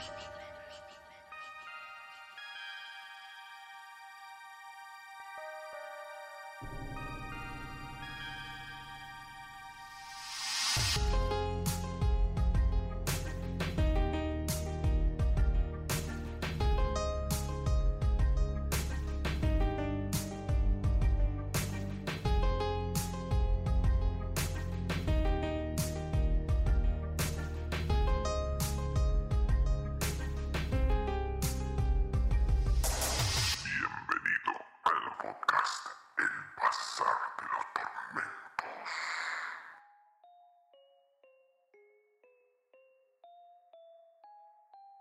Creepy.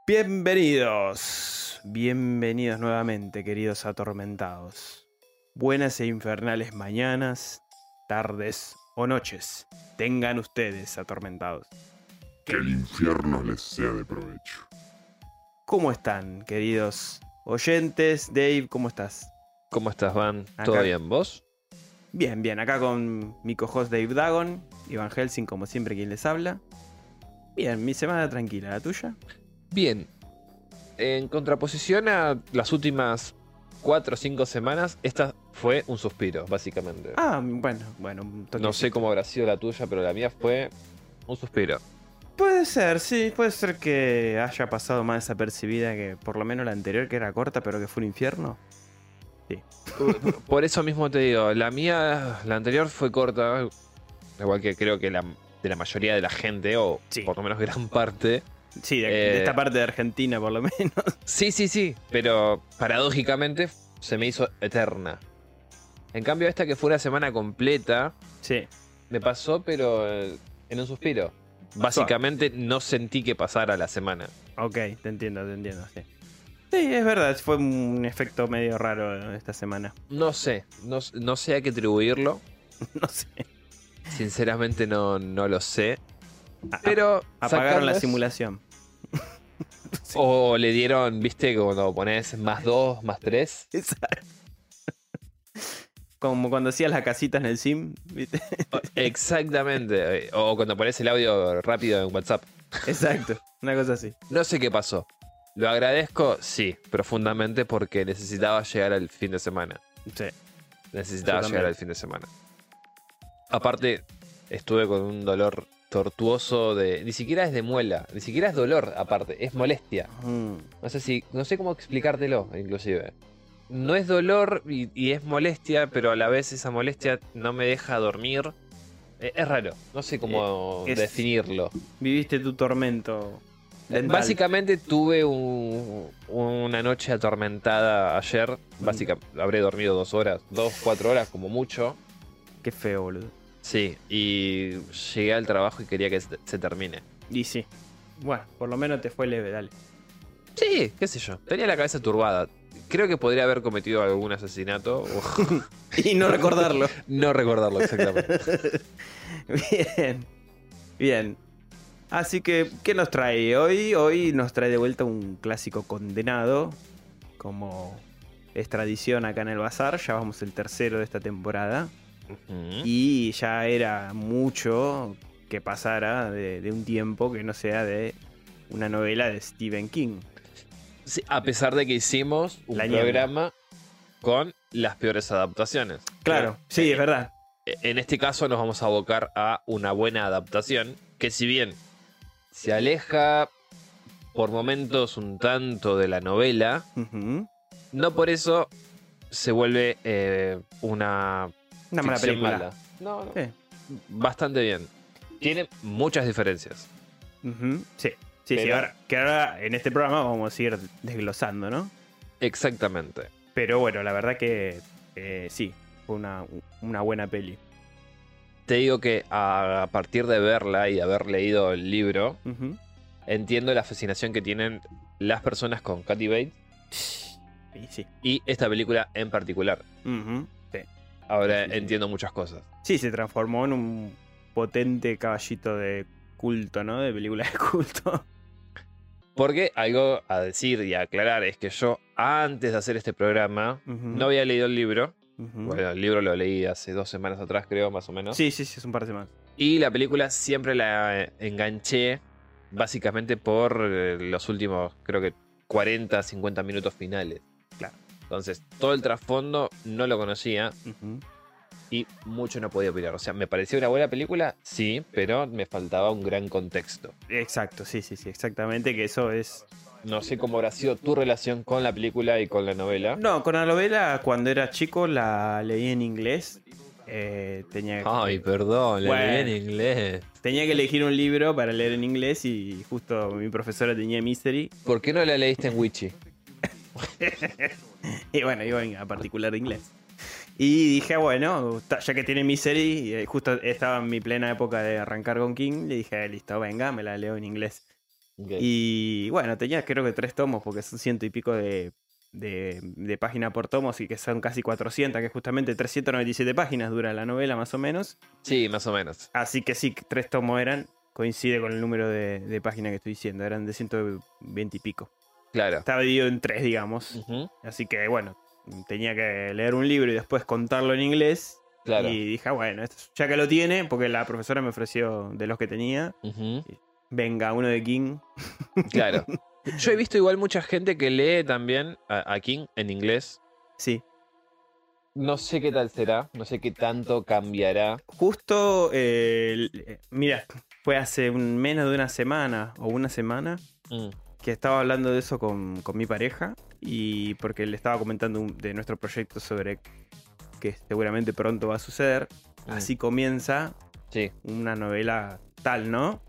Bienvenidos, bienvenidos nuevamente, queridos atormentados. Buenas e infernales mañanas, tardes o noches. Tengan ustedes atormentados. Que el infierno les sea de provecho. ¿Cómo están, queridos oyentes? Dave, ¿cómo estás? ¿Cómo estás, Van? Acá. ¿Todo bien? ¿Vos? Bien, bien, acá con mi co-host Dave Dagon, Iván Helsing, como siempre, quien les habla. Bien, mi semana tranquila, ¿la tuya? Bien. En contraposición a las últimas cuatro o cinco semanas, esta fue un suspiro, básicamente. Ah, bueno, bueno. un no sé cómo habrá sido la tuya, pero la mía fue un suspiro. Puede ser, sí, puede ser que haya pasado más desapercibida que por lo menos la anterior, que era corta, pero que fue un infierno. Por eso mismo te digo, la mía, la anterior fue corta, igual que creo que la, de la mayoría de la gente, o Sí. por lo menos gran parte. Sí, de, de Eh, esta parte de Argentina por lo menos. Sí, sí, sí, pero paradójicamente se me hizo eterna. En cambio, esta que fue una semana completa, Sí, Me pasó, pero eh, en un suspiro. Básicamente no sentí que pasara la semana. ok, te entiendo, te entiendo, sí. Sí, es verdad, fue un efecto medio raro esta semana. No sé, no, no sé a qué atribuirlo. No sé. Sinceramente no, no lo sé. A- Pero Apagaron la sacando- O le dieron, viste, cuando pones más dos, más tres. Exacto. Como cuando hacías las casitas en el sim, ¿viste? Exactamente. O cuando pones el audio rápido en WhatsApp. Exacto, una cosa así. No sé qué pasó. Lo agradezco, sí, profundamente porque necesitaba llegar al fin de semana. Sí. Necesitaba llegar al fin de semana. Aparte, estuve con un dolor tortuoso de. Ni siquiera es de muela, ni siquiera es dolor, aparte, es molestia. Mm, No sé si. No sé cómo explicártelo, inclusive. No es dolor y, y es molestia, pero a la vez esa molestia no me deja dormir. Eh, Es raro, no sé cómo Eh, es- definirlo. Viviste tu tormento. Básicamente tuve un- una noche atormentada ayer. Básicamente, habré dormido dos horas, dos, cuatro horas como mucho. Qué feo, boludo. Sí, y llegué al trabajo y quería que se, termine. Y sí. Bueno, por lo menos te fue leve, dale. Sí, qué sé yo. Tenía la cabeza turbada. Creo que podría haber cometido algún asesinato. Y no recordarlo. no recordarlo exactamente. Bien. Bien. Así que, ¿qué nos trae hoy? Hoy nos trae de vuelta un clásico condenado. Como es tradición acá en el bazar. Ya vamos el tercero de esta temporada. Y ya era mucho que pasara de, de un tiempo que no sea de una novela de Stephen King. Sí, a pesar de que hicimos un La niebla. programa con las peores adaptaciones. Claro, sí, es verdad. En este caso nos vamos a abocar a una buena adaptación que si bien se aleja por momentos un tanto de la novela, no por eso se vuelve eh, una Una mala película. mala. No, no. Sí. Bastante bien. Tiene muchas diferencias. Sí, sí, sí. Pero- Ahora, que ahora en este programa vamos a ir desglosando, ¿no? Exactamente. Pero bueno, la verdad que eh, sí, fue una, una buena peli. Te digo que a partir de verla y de haber leído el libro, entiendo la fascinación que tienen las personas con Katy Bates Y sí. y esta película en particular. Sí. Ahora Sí, sí. entiendo muchas cosas. Sí, se transformó en un potente caballito de culto, ¿no? De película de culto. Porque algo a decir y a aclarar es que yo, antes de hacer este programa, no había leído el libro. Bueno, el libro lo leí hace dos semanas atrás, creo, más o menos. Sí, sí, sí, es un par de semanas. Y la película siempre la eh, enganché básicamente por eh, los últimos, creo que 40, 50 minutos finales. Entonces, todo el trasfondo no lo conocía y mucho no podía opinar. O sea, ¿me pareció una buena película? Sí, pero me faltaba un gran contexto. Exacto, sí, sí, sí, exactamente, que eso es... No sé cómo habrá sido tu relación con la película y con la novela. No, con la novela cuando era chico la leí en inglés. Eh, tenía, Ay, perdón, la Bueno. leí en inglés. tenía que elegir un libro para leer en inglés y justo mi profesora tenía Mystery. ¿Por qué no la leíste en Witchy? Y bueno, iba a particular de inglés. Y dije, bueno, ta- ya que tiene Misery, y eh, justo estaba en mi plena época de arrancar con King, le dije, listo, venga, me la leo en inglés. Ok. Y bueno, tenía creo que tres tomos, porque son ciento y pico de, de, de página por tomos y que son casi 400, que justamente 397 páginas dura la novela más o menos. Sí, más o menos. Así que sí, tres tomos eran, coincide con el número de, de páginas que estoy diciendo, eran de 120 y pico. Claro. Estaba dividido en tres, digamos. Así que bueno, tenía que leer un libro y después contarlo en inglés. Claro. Y dije, ah, bueno, esto- ya que lo tiene, porque la profesora me ofreció de los que tenía, venga, uno de King. Claro. Yo he visto igual mucha gente que lee también a, a King en inglés. Sí. No sé qué tal será, no sé qué tanto cambiará. Justo, eh, eh, mira, fue hace un- menos de una semana o una semana Mm, que estaba hablando de eso con, con mi pareja y porque le estaba comentando un- de nuestro proyecto sobre que seguramente pronto va a suceder. mm, Así comienza Sí. una novela tal, ¿no?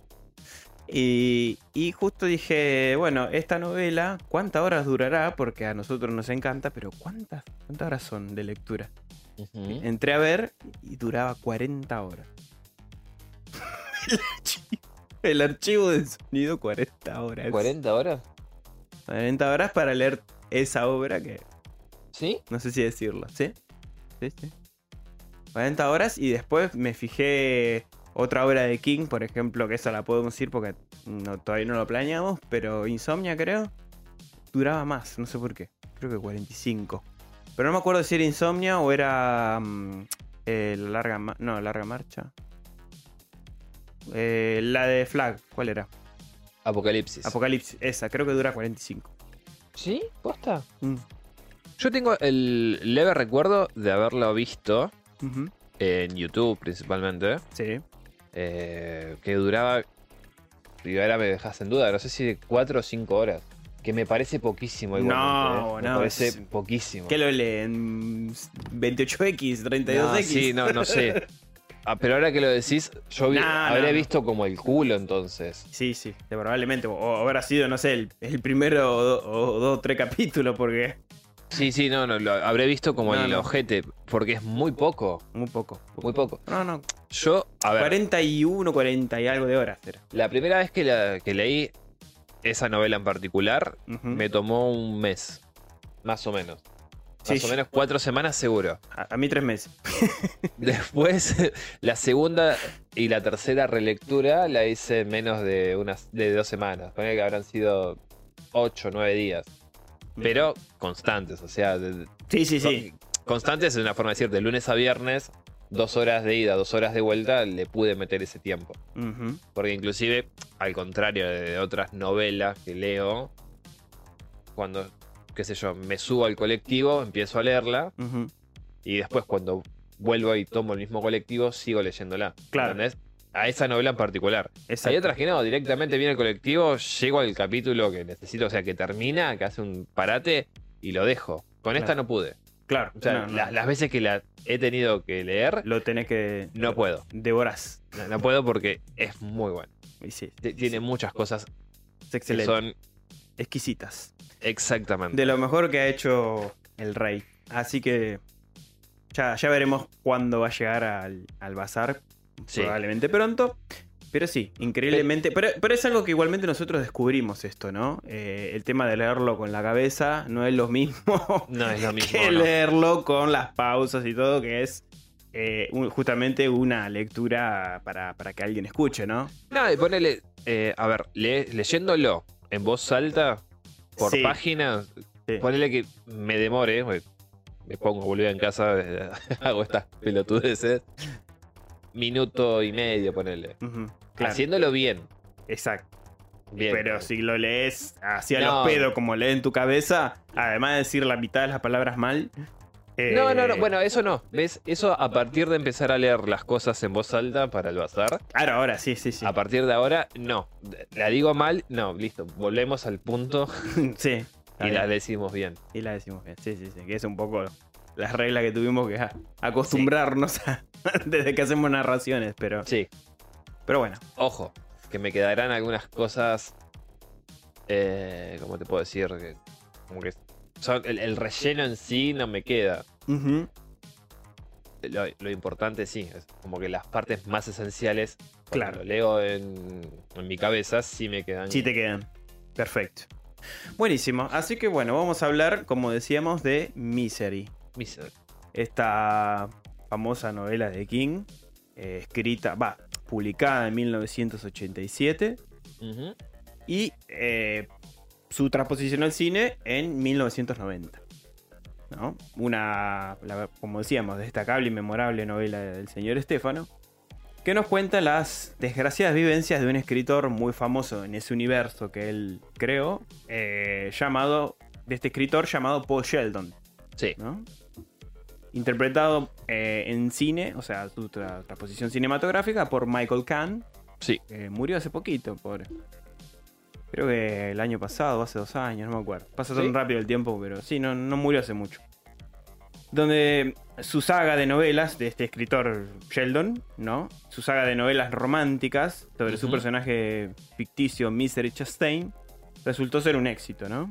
Y, y justo dije, bueno, esta novela, ¿cuántas horas durará? Porque a nosotros nos encanta, pero ¿cuántas, cuántas horas son de lectura? Entré a ver y duraba 40 horas. el, archivo, de sonido, 40 horas. ¿40 horas? 40 horas para leer esa obra que ¿Sí? no sé si decirlo, ¿sí? Sí, sí. 40 horas y después me fijé otra obra de King, por ejemplo, que esa la podemos decir porque no, todavía no lo planeamos, pero Insomnia creo, duraba más, no sé por qué. Creo que 45. Pero no me acuerdo si era Insomnia o era mm, eh, la larga, no, larga marcha. Eh, la de Flag, ¿cuál era? Apocalipsis. Apocalipsis, esa, creo que dura 45. ¿Sí? ¿Posta? Mm. Yo tengo el leve recuerdo de haberlo visto en YouTube principalmente. Sí. eh, que duraba. Y ahora me dejas en duda, no sé si 4 o 5 horas. Que me parece poquísimo igualmente. No, eh, Me no, parece es- poquísimo. ¿Qué lo leen? ¿28X? ¿32X? No, sí, no, no sé. Ah, pero ahora que lo decís, yo vi- no. visto como el culo entonces. Sí, sí, probablemente. O, habrá sido, no sé, el, el primero o, do- o dos o tres capítulos, porque Sí, sí, no, no, lo habré visto como No, el no. ojete, porque es muy poco, muy poco. muy poco. No, no. Yo, a ver, 41, 40 y algo de horas era. la primera vez que, la, que leí esa novela en particular, me tomó un mes, más o menos. Sí, Más o menos cuatro semanas seguro. A, a mí tres meses. Después, la segunda y la tercera relectura la hice en menos de unas de dos semanas. Ponele que habrán sido ocho, nueve días. Pero constantes, o sea, de- Sí, sí, sí. constantes es una forma de decir, de lunes a viernes, dos horas de ida, dos horas de vuelta, le pude meter ese tiempo. Porque inclusive, al contrario de otras novelas que leo, cuando, qué sé yo, me subo al colectivo, empiezo a leerla, y después cuando vuelvo y tomo el mismo colectivo, sigo leyéndola. Claro. ¿Entendés? A esa novela en particular. Exacto. Hay otras que no, directamente viene el colectivo, llego al capítulo que necesito, o sea, que termina, que hace un parate y lo dejo. Con esta no pude. Claro. O sea, no, no. la- las veces que la he tenido que leer, Lo tenés que. no puedo. Devorás. No, no puedo porque es muy bueno. Y sí. Tiene muchas cosas Es que son Exquisitas. exactamente. De lo mejor que ha hecho el rey. Así que. Ya, ya veremos cuándo va a llegar al, al bazar. Sí. Probablemente pronto. Pero sí, increíblemente. Pero, pero es algo que igualmente nosotros descubrimos esto, ¿no? Eh, el tema de leerlo con la cabeza no es lo mismo No es lo mismo. que no. leerlo con las pausas y todo, que es eh, un- justamente una lectura para, para que alguien escuche, ¿no? No, y ponele, eh, a ver, le- leyéndolo en voz alta, por Sí. página, Sí. ponele que me demore, me pongo boludo en casa, hago estas pelotudeces, minuto y medio, ponele. Claro, Haciéndolo bien. exacto. Bien. Pero si lo lees hacia No. los pedos como lee en tu cabeza, además de decir la mitad de las palabras mal. Eh, No, no, no, bueno, eso no. ¿Ves? Eso a partir de empezar a leer las cosas en voz alta para el bazar. Claro, ahora sí, sí, sí. A partir de ahora, no. La digo mal, no, listo. Volvemos al punto sí. y la decimos bien. Y la decimos bien. Sí, sí, sí. Que es un poco las reglas que tuvimos que acostumbrarnos a desde que hacemos narraciones. Pero, Sí, pero bueno. ojo, que me quedarán algunas cosas. Eh, ¿Cómo te puedo decir? Como que el, el relleno en sí no me queda. Lo, lo importante sí, es como que las partes más esenciales, Claro. lo leo en, en mi cabeza, sí me quedan. Sí te quedan. Perfecto. Buenísimo. Así que bueno, vamos a hablar, como decíamos, de Misery. Misery. Esta famosa novela de King, eh, escrita, va, publicada en 1987 Ujú. y eh, su transposición al cine en 1990. ¿no? Una, la- como decíamos, destacable y memorable novela del señor Estefano, que nos cuenta las desgraciadas vivencias de un escritor muy famoso en ese universo que él creó, eh, llamado, de este escritor llamado Paul Sheldon. Sí. ¿no? Interpretado eh, en cine, o sea, su tra- transposición cinematográfica por Michael Kahn, Sí. que murió hace poquito, pobre. Creo que el año pasado, hace dos años, no me acuerdo. Pasa tan ¿Sí? rápido el tiempo, pero sí, no, no murió hace mucho. Donde su saga de novelas de este escritor Sheldon, ¿no? Su saga de novelas románticas sobre su personaje ficticio Misery Chastain resultó ser un éxito, ¿no?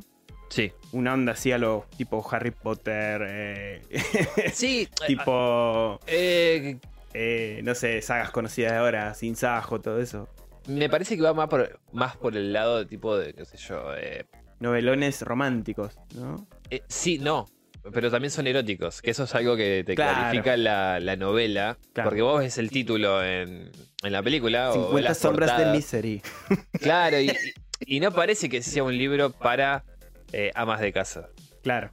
Sí. Una onda así a lo tipo Harry Potter, eh, Sí. tipo, eh, eh, no sé, sagas conocidas de ahora, Sin Sajo, todo eso. Me parece que va más por, más por el lado de tipo de, qué sé yo. eh, Novelones románticos, ¿no? eh, sí, no. Pero también son eróticos, que eso es algo que te Claro. clarifica la, la novela. Claro. Porque vos ves el título en, en la película. o 50 las sombras de. Misery. Claro, y, no parece que sea un libro para eh, amas de casa. Claro.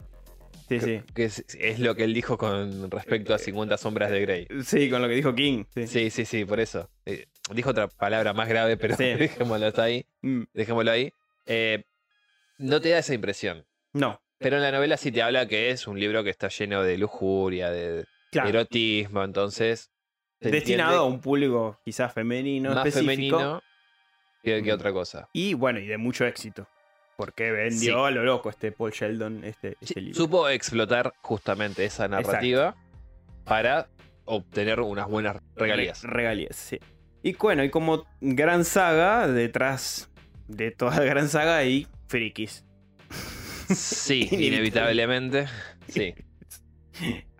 Sí, sí. Que es, es lo que él dijo con respecto a 50 sombras de Grey. Sí, con lo que dijo King. Sí. Sí, sí, sí, por eso. Eh, dijo otra palabra más grave, pero Sí. dejémoslo hasta ahí. Mm, Dejémoslo ahí. Eh, no te da esa impresión. No, Pero en la novela sí te habla que es un libro que está lleno de lujuria, de claro. erotismo, entonces. Destinado a un público quizás femenino más específico. femenino que, que Mm. otra cosa. Y bueno, y de mucho éxito. Porque vendió a lo loco este Paul Sheldon, este, este Sí, libro. supo explotar justamente esa narrativa para obtener unas buenas regalías. Re- regalías, sí. Y bueno, y como gran saga, detrás de toda gran saga hay frikis. Sí, Inevitable. inevitablemente. Sí.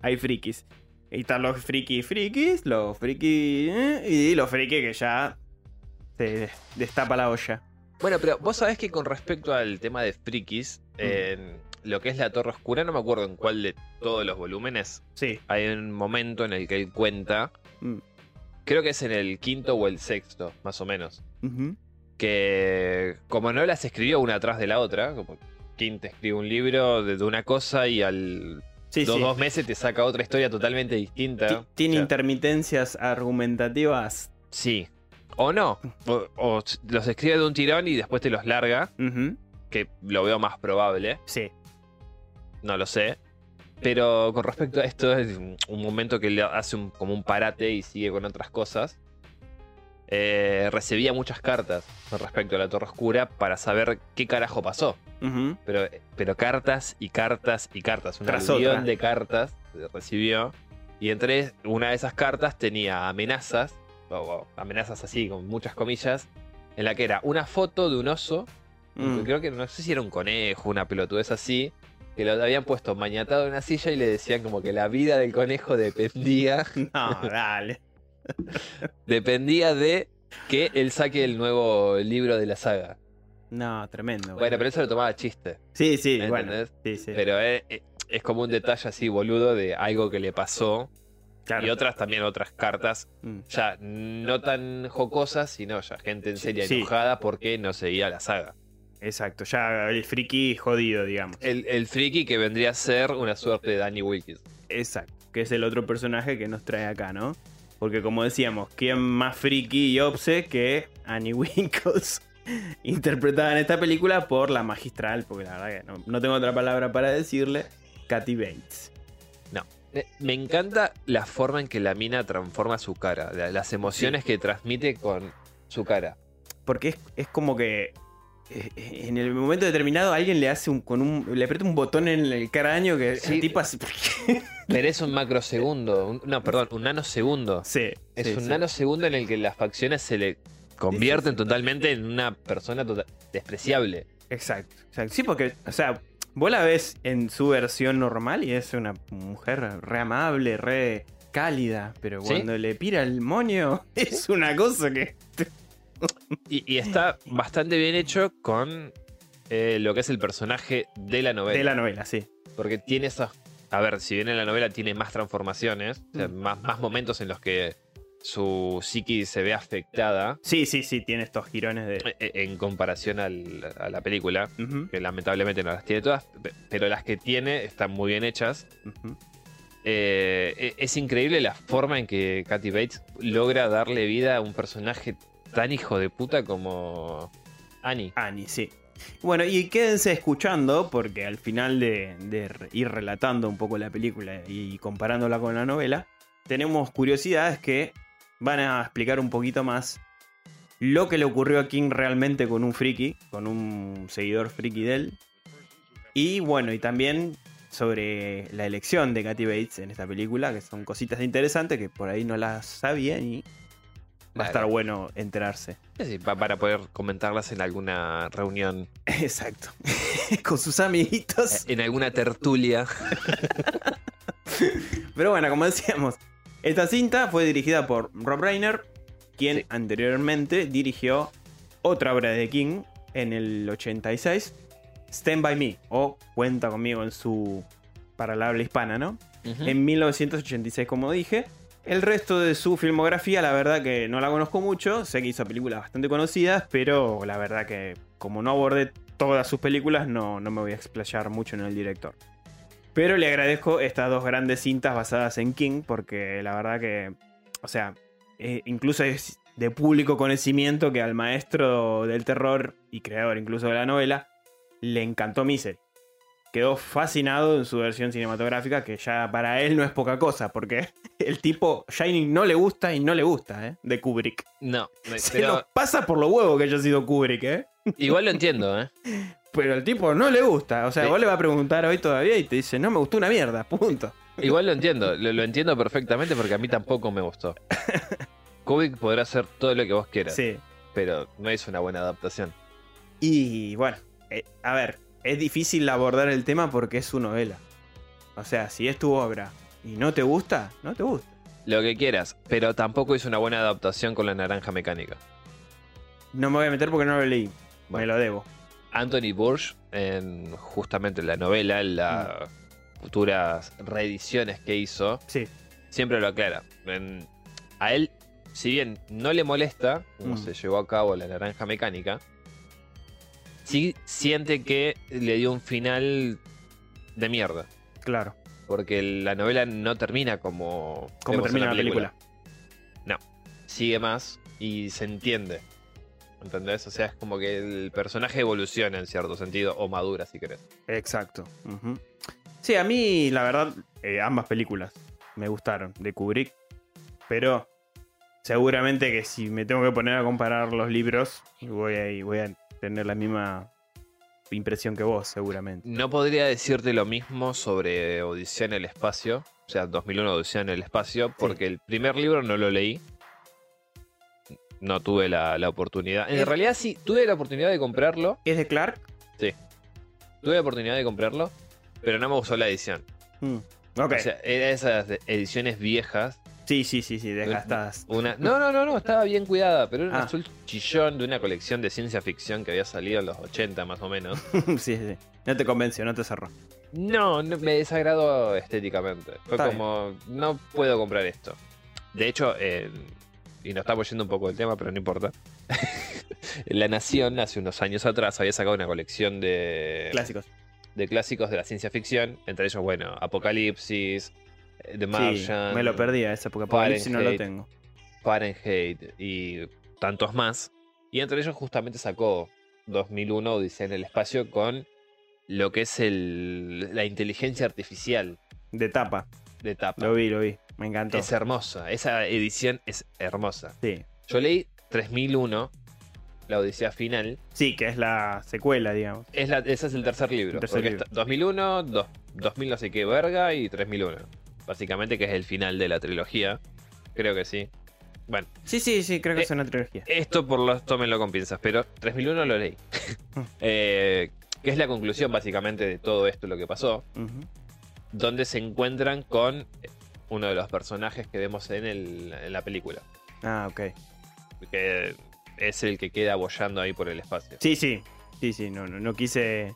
hay frikis. Y están los frikis frikis, los frikis... eh, y los frikis que ya se destapa la olla. Bueno, pero vos sabés que con respecto al tema de frikis, Mm. en lo que es la Torre Oscura, no me acuerdo en cuál de todos los volúmenes, Sí. hay un momento en el que él cuenta, Mm. Creo que es en el quinto o el sexto, más o menos, que como no las escribió una atrás de la otra, como King te escribe un libro de, de una cosa y al Sí, dos, sí. dos meses te saca otra historia totalmente Ti- distinta. Tiene O sea, intermitencias argumentativas. Sí. O no. O, o los escribe de un tirón y después te los larga, que lo veo más probable. Sí. no lo sé. Pero con respecto a esto, es un momento que le hace un- como un parate y sigue con otras cosas. Eh, recibía muchas cartas con respecto a la Torre Oscura para saber qué carajo pasó. Pero, pero cartas y cartas y cartas. Un otra. de cartas recibió. Y entre una de esas cartas tenía amenazas, o, o amenazas así, con muchas comillas, en la que era una foto de un oso Mm. Creo que no sé si era un conejo, una pelotudez así. Que lo habían puesto mañatado en una silla y le decían como que la vida del conejo dependía. No, dale. dependía de que él saque el nuevo libro de la saga. No, tremendo. Bueno, pero eso lo tomaba chiste. Sí, sí, ¿me bueno. Sí, sí. Pero es, es como un detalle así boludo de algo que le pasó. Claro. Y otras también, otras cartas, Mm. ya no tan jocosas, sino ya gente en serio sí. enojada porque no seguía la saga. Exacto, ya el friki jodido, digamos. El, el friki que vendría a ser una suerte de Danny Wilkins. Exacto, que es el otro personaje que nos trae acá, ¿no? Porque como decíamos, ¿quién más friki y obse que Annie Winkles? interpretada en esta película por la magistral, porque la verdad que no, no tengo otra palabra para decirle, Kathy Bates. Eh, Me encanta la forma en que la mina transforma su cara, la- las emociones que transmite con su cara. Porque es, es como que en el momento determinado alguien le hace un, con un, le aprieta un botón en el cráneo que Sí. el tipo así. Pero es un macrosegundo, un- no, perdón, un nanosegundo. sí, Es sí, un sí. nanosegundo en el que las facciones se le convierten totalmente en una persona tota- despreciable. Exacto, exacto. Sí, porque, o sea, vos la ves en su versión normal y es una mujer re amable, re cálida, pero cuando le pira el moño es una cosa que... Y, y está bastante bien hecho con eh, lo que es el personaje de la novela. De la novela, sí. Porque tiene esas. A ver, si bien en la novela tiene más transformaciones, o sea, Mm. más, más momentos en los que su psiqui se ve afectada Sí, sí, sí, tiene estos girones de... eh, en comparación al- a la película, que lamentablemente no las tiene todas, pe- pero las que tiene están muy bien hechas. Eh, e- es increíble la forma en que Kathy Bates logra darle vida a un personaje tan hijo de puta como Annie. Annie, sí. Bueno, y quédense escuchando porque al final de, de ir relatando un poco la película y comparándola con la novela, tenemos curiosidades que van a explicar un poquito más lo que le ocurrió a King realmente con un friki, con un seguidor friki de él. Y bueno, y también sobre la elección de Kathy Bates en esta película, que son cositas interesantes que por ahí no las sabían y va a estar bueno enterarse. Sí, pa- para poder comentarlas en alguna reunión, Exacto. con sus amiguitos. en alguna tertulia. Pero bueno, como decíamos, esta cinta fue dirigida por Rob Reiner, quien Sí. anteriormente dirigió otra obra de King en el 86, Stand By Me, o Cuenta conmigo en su. para la habla hispana, ¿no? En 1986, como dije. El resto de su filmografía, la verdad que no la conozco mucho. Sé que hizo películas bastante conocidas, pero la verdad que como no abordé todas sus películas, no, no me voy a explayar mucho en el director. Pero le agradezco estas dos grandes cintas basadas en King, porque la verdad que, o sea, eh, incluso es de público conocimiento que al maestro del terror y creador incluso de la novela, le encantó Misery. Quedó fascinado en su versión cinematográfica, que ya para él no es poca cosa, porque el tipo Shining no le gusta y no le gusta, ¿eh? De Kubrick. No, Se pero lo pasa por lo huevo que haya sido Kubrick, ¿eh? igual lo entiendo, ¿eh? Pero el tipo no le gusta. O sea, Sí. vos le vas a preguntar hoy todavía y te dice, no me gustó una mierda, punto. Igual lo entiendo, lo, lo entiendo perfectamente porque a mí tampoco me gustó. Kubrick podrá hacer todo lo que vos quieras, Sí. pero no es una buena adaptación. Y bueno, eh, a ver, es difícil abordar el tema porque es su novela. O sea, si es tu obra y no te gusta, no te gusta. Lo que quieras, pero tampoco es una buena adaptación con la naranja mecánica. No me voy a meter porque no lo leí. Bueno. Me lo debo. Anthony Burch, en justamente la novela, en las futuras reediciones que hizo, Sí. siempre lo aclara. En- a él, si bien no le molesta cómo Mm. se llevó a cabo la naranja mecánica, sí siente que le dio un final de mierda. Claro. Porque la novela no termina como, ¿Cómo vemos en termina la película? No, sigue más y se entiende. ¿Entendés? O sea, es como que el personaje evoluciona en cierto sentido, o madura si querés. Exacto. Sí, a mí, la verdad, eh, ambas películas me gustaron de Kubrick. Pero seguramente que si me tengo que poner a comparar los libros, voy a, voy a tener la misma impresión que vos, seguramente. No podría decirte lo mismo sobre Odisea en el espacio, o sea, 2001 Odisea en el espacio, porque el primer libro no lo leí. No tuve la, la oportunidad. En Es- realidad sí, tuve la oportunidad de comprarlo. ¿Es de Clark? Tuve la oportunidad de comprarlo, pero no me gustó la edición. Mm. Ok. O sea, era esas ediciones viejas. Sí, sí, sí, sí, desgastadas. Una... No, no, no, no, estaba bien cuidada, pero era un Ah. azul chillón de una colección de ciencia ficción que había salido en los 80 más o menos. sí, sí. No te convenció, no te cerró. No, no, me desagradó estéticamente. Fue Está como, no puedo comprar esto. De hecho, eh, y nos estamos yendo un poco del tema, pero no importa. La Nación, hace unos años atrás, había sacado una colección de, Clásicos. de clásicos de la ciencia ficción. Entre ellos, bueno, Apocalipsis, eh, The Sí, Martian, me lo perdí a esa porque Apocalipsis no lo tengo. Fahrenheit y tantos más. Y entre ellos justamente sacó 2001 Odisea en el espacio con lo que es el, la inteligencia artificial De tapa. de tapa. Lo vi, lo vi. Me encantó. Es hermosa, esa edición es hermosa. Sí. Yo leí 3001, la Odisea final. Sí, que es la secuela, digamos. Es la, ese es el tercer libro. El tercer porque libro. está 2001, dos- 2000 no sé qué verga y 3001. Básicamente que es el final de la trilogía. Creo que sí. Bueno, Sí, sí, sí, creo que Eh, es una trilogía. esto por los tómenlo con pinzas, pero 3001 lo leí. Eh, que es la conclusión básicamente de todo esto lo que pasó. Donde se encuentran con uno de los personajes que vemos en, el- en la película. Ah, ok. Que es el que queda boyando ahí por el espacio. Sí, sí. Sí, sí, no, no, no quise.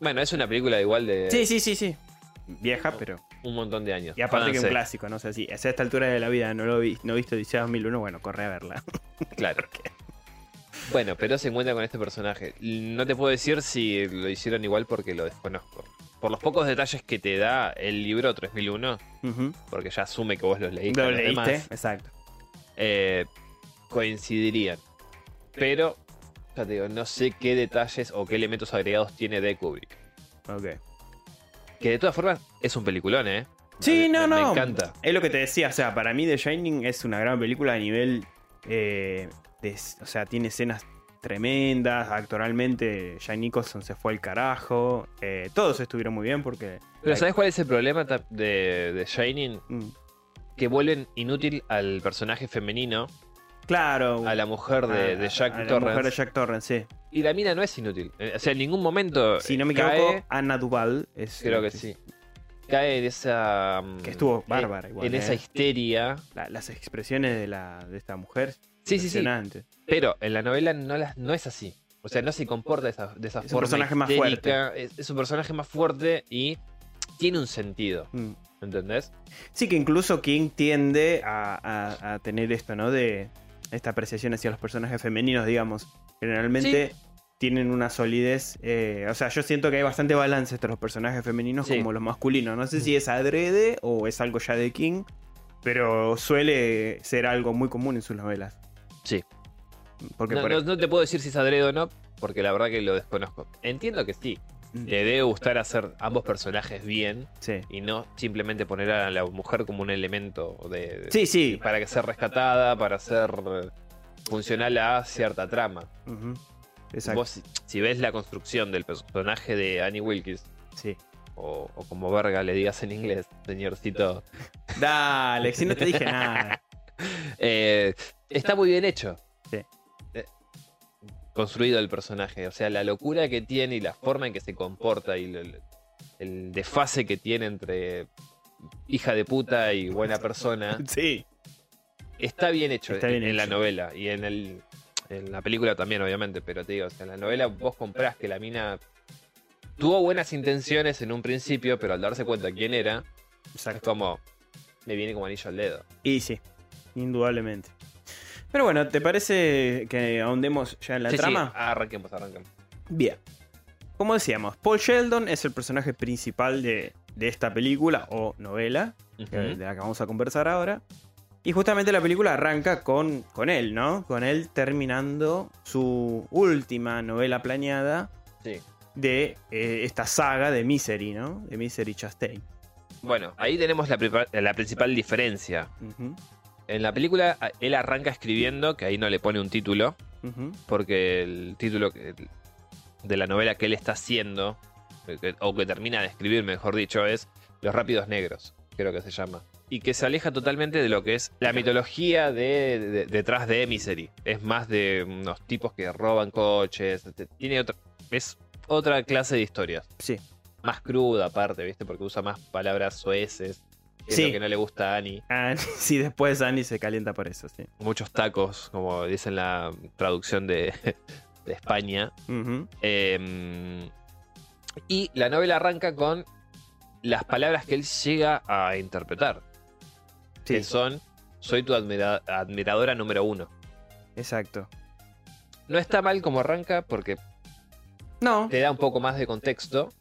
Bueno, es una película igual de Sí, sí, sí, sí. Vieja, pero. un montón de años. Y aparte que un Jódanse. clásico, no sé si. A esta altura de la vida no lo vi, no he visto Odisea 2001, bueno, corre a verla. Claro. Bueno, pero se encuentra con este personaje. No te puedo decir si lo hicieron igual porque lo desconozco. Por los pocos detalles que te da el libro 3001, Ujú. porque ya asume que vos los leíste. ¿Lo leíste? demás, Exacto. eh, coincidirían. Pero, ya te digo, no sé qué detalles o qué elementos agregados tiene de Kubrick. Ok. Que de todas formas es un peliculón, ¿eh? Sí, no, me- no. Me encanta. Es lo que te decía, o sea, para mí The Shining es una gran película a nivel. eh, de- o sea, tiene escenas tremendas. Actualmente, Jack Nicholson se fue al carajo. eh, todos estuvieron muy bien porque. Pero ¿sabes cuál es el problema de, de Shining? Mm, Que vuelven inútil al personaje femenino, Claro. a la mujer de, a- de Jack a la Torrance. mujer de Jack Torrance, sí. Y la mina no es inútil. Eh, O sea, en ningún momento. Si no me cae- equivoco, Anna Duval es. Creo que sí. Cae en esa. mm, Que estuvo eh, bárbara igual, En eh. esa histeria. La- las expresiones de, la, de esta mujer. Sí, sí, sí. Pero en la novela no, las, no es así. O sea, no se comporta de esa, de esa Es un forma. personaje más histérica. Es, es un personaje más fuerte y tiene un sentido. Mm. ¿Entendés? Sí, que incluso King tiende a, a- a tener esto, ¿no? De esta apreciación hacia los personajes femeninos, digamos. Generalmente tienen una solidez. eh, o sea, yo siento que hay bastante balance entre los personajes femeninos Sí. como los masculinos. No sé si es adrede o es algo ya de King, pero suele ser algo muy común en sus novelas. Sí. Porque No, por- no- no te puedo decir si es adrede o no, porque la verdad que lo desconozco. Entiendo que sí. Le debe gustar hacer ambos personajes bien sí. y no simplemente poner a la mujer como un elemento de, Sí, sí. para que sea rescatada, para ser funcional a cierta trama. Exacto. Vos, si, ves la construcción del personaje de Annie Wilkins, Sí. o, o como verga le digas en inglés, señorcito, Dale, si no te dije nada. eh, está muy bien hecho. Construido el personaje. O sea, la locura que tiene y la forma en que se comporta y el desfase que tiene entre hija de puta y buena persona. Sí. Está bien hecho Está en, bien en la novela y en, el, en la película también, obviamente, pero te digo, o sea, en la novela vos comprás que la mina tuvo buenas intenciones en un principio, pero al darse cuenta quién era, es Exacto. como, me viene como anillo al dedo. Y sí, indudablemente. Pero bueno, ¿te parece que ahondemos ya en la Sí, sí, trama? arranquemos, arranquemos. Bien. Como decíamos, Paul Sheldon es el personaje principal de, de esta película o novela, de la que vamos a conversar ahora. Y justamente la película arranca con, con él, ¿no? Con él terminando su última novela planeada Sí. de eh, esta saga de Misery, ¿no? De Misery Chastain. Bueno, ahí tenemos la, la principal diferencia. En la película, él arranca escribiendo, que ahí no le pone un título, porque el título de la novela que él está haciendo, eh, o que termina de escribir, mejor dicho, es Los Rápidos Negros, creo que se llama. Y que se aleja totalmente de lo que es la mitología de, de- detrás de Misery. Es más de unos tipos que roban coches, te- tiene otra, es otra clase de historias. Sí. Más cruda aparte, ¿viste? Porque usa más palabras soeces. Que es Sí. lo que no le gusta a Annie. Ah, sí, después Annie se calienta por eso, sí. Muchos tacos, como dice en la traducción de, de España. Eh, y la novela arranca con las palabras que él llega a interpretar. Sí, Que son, soy tu admira- admiradora número uno. exacto. No está mal como arranca porque No. te da un poco más de contexto,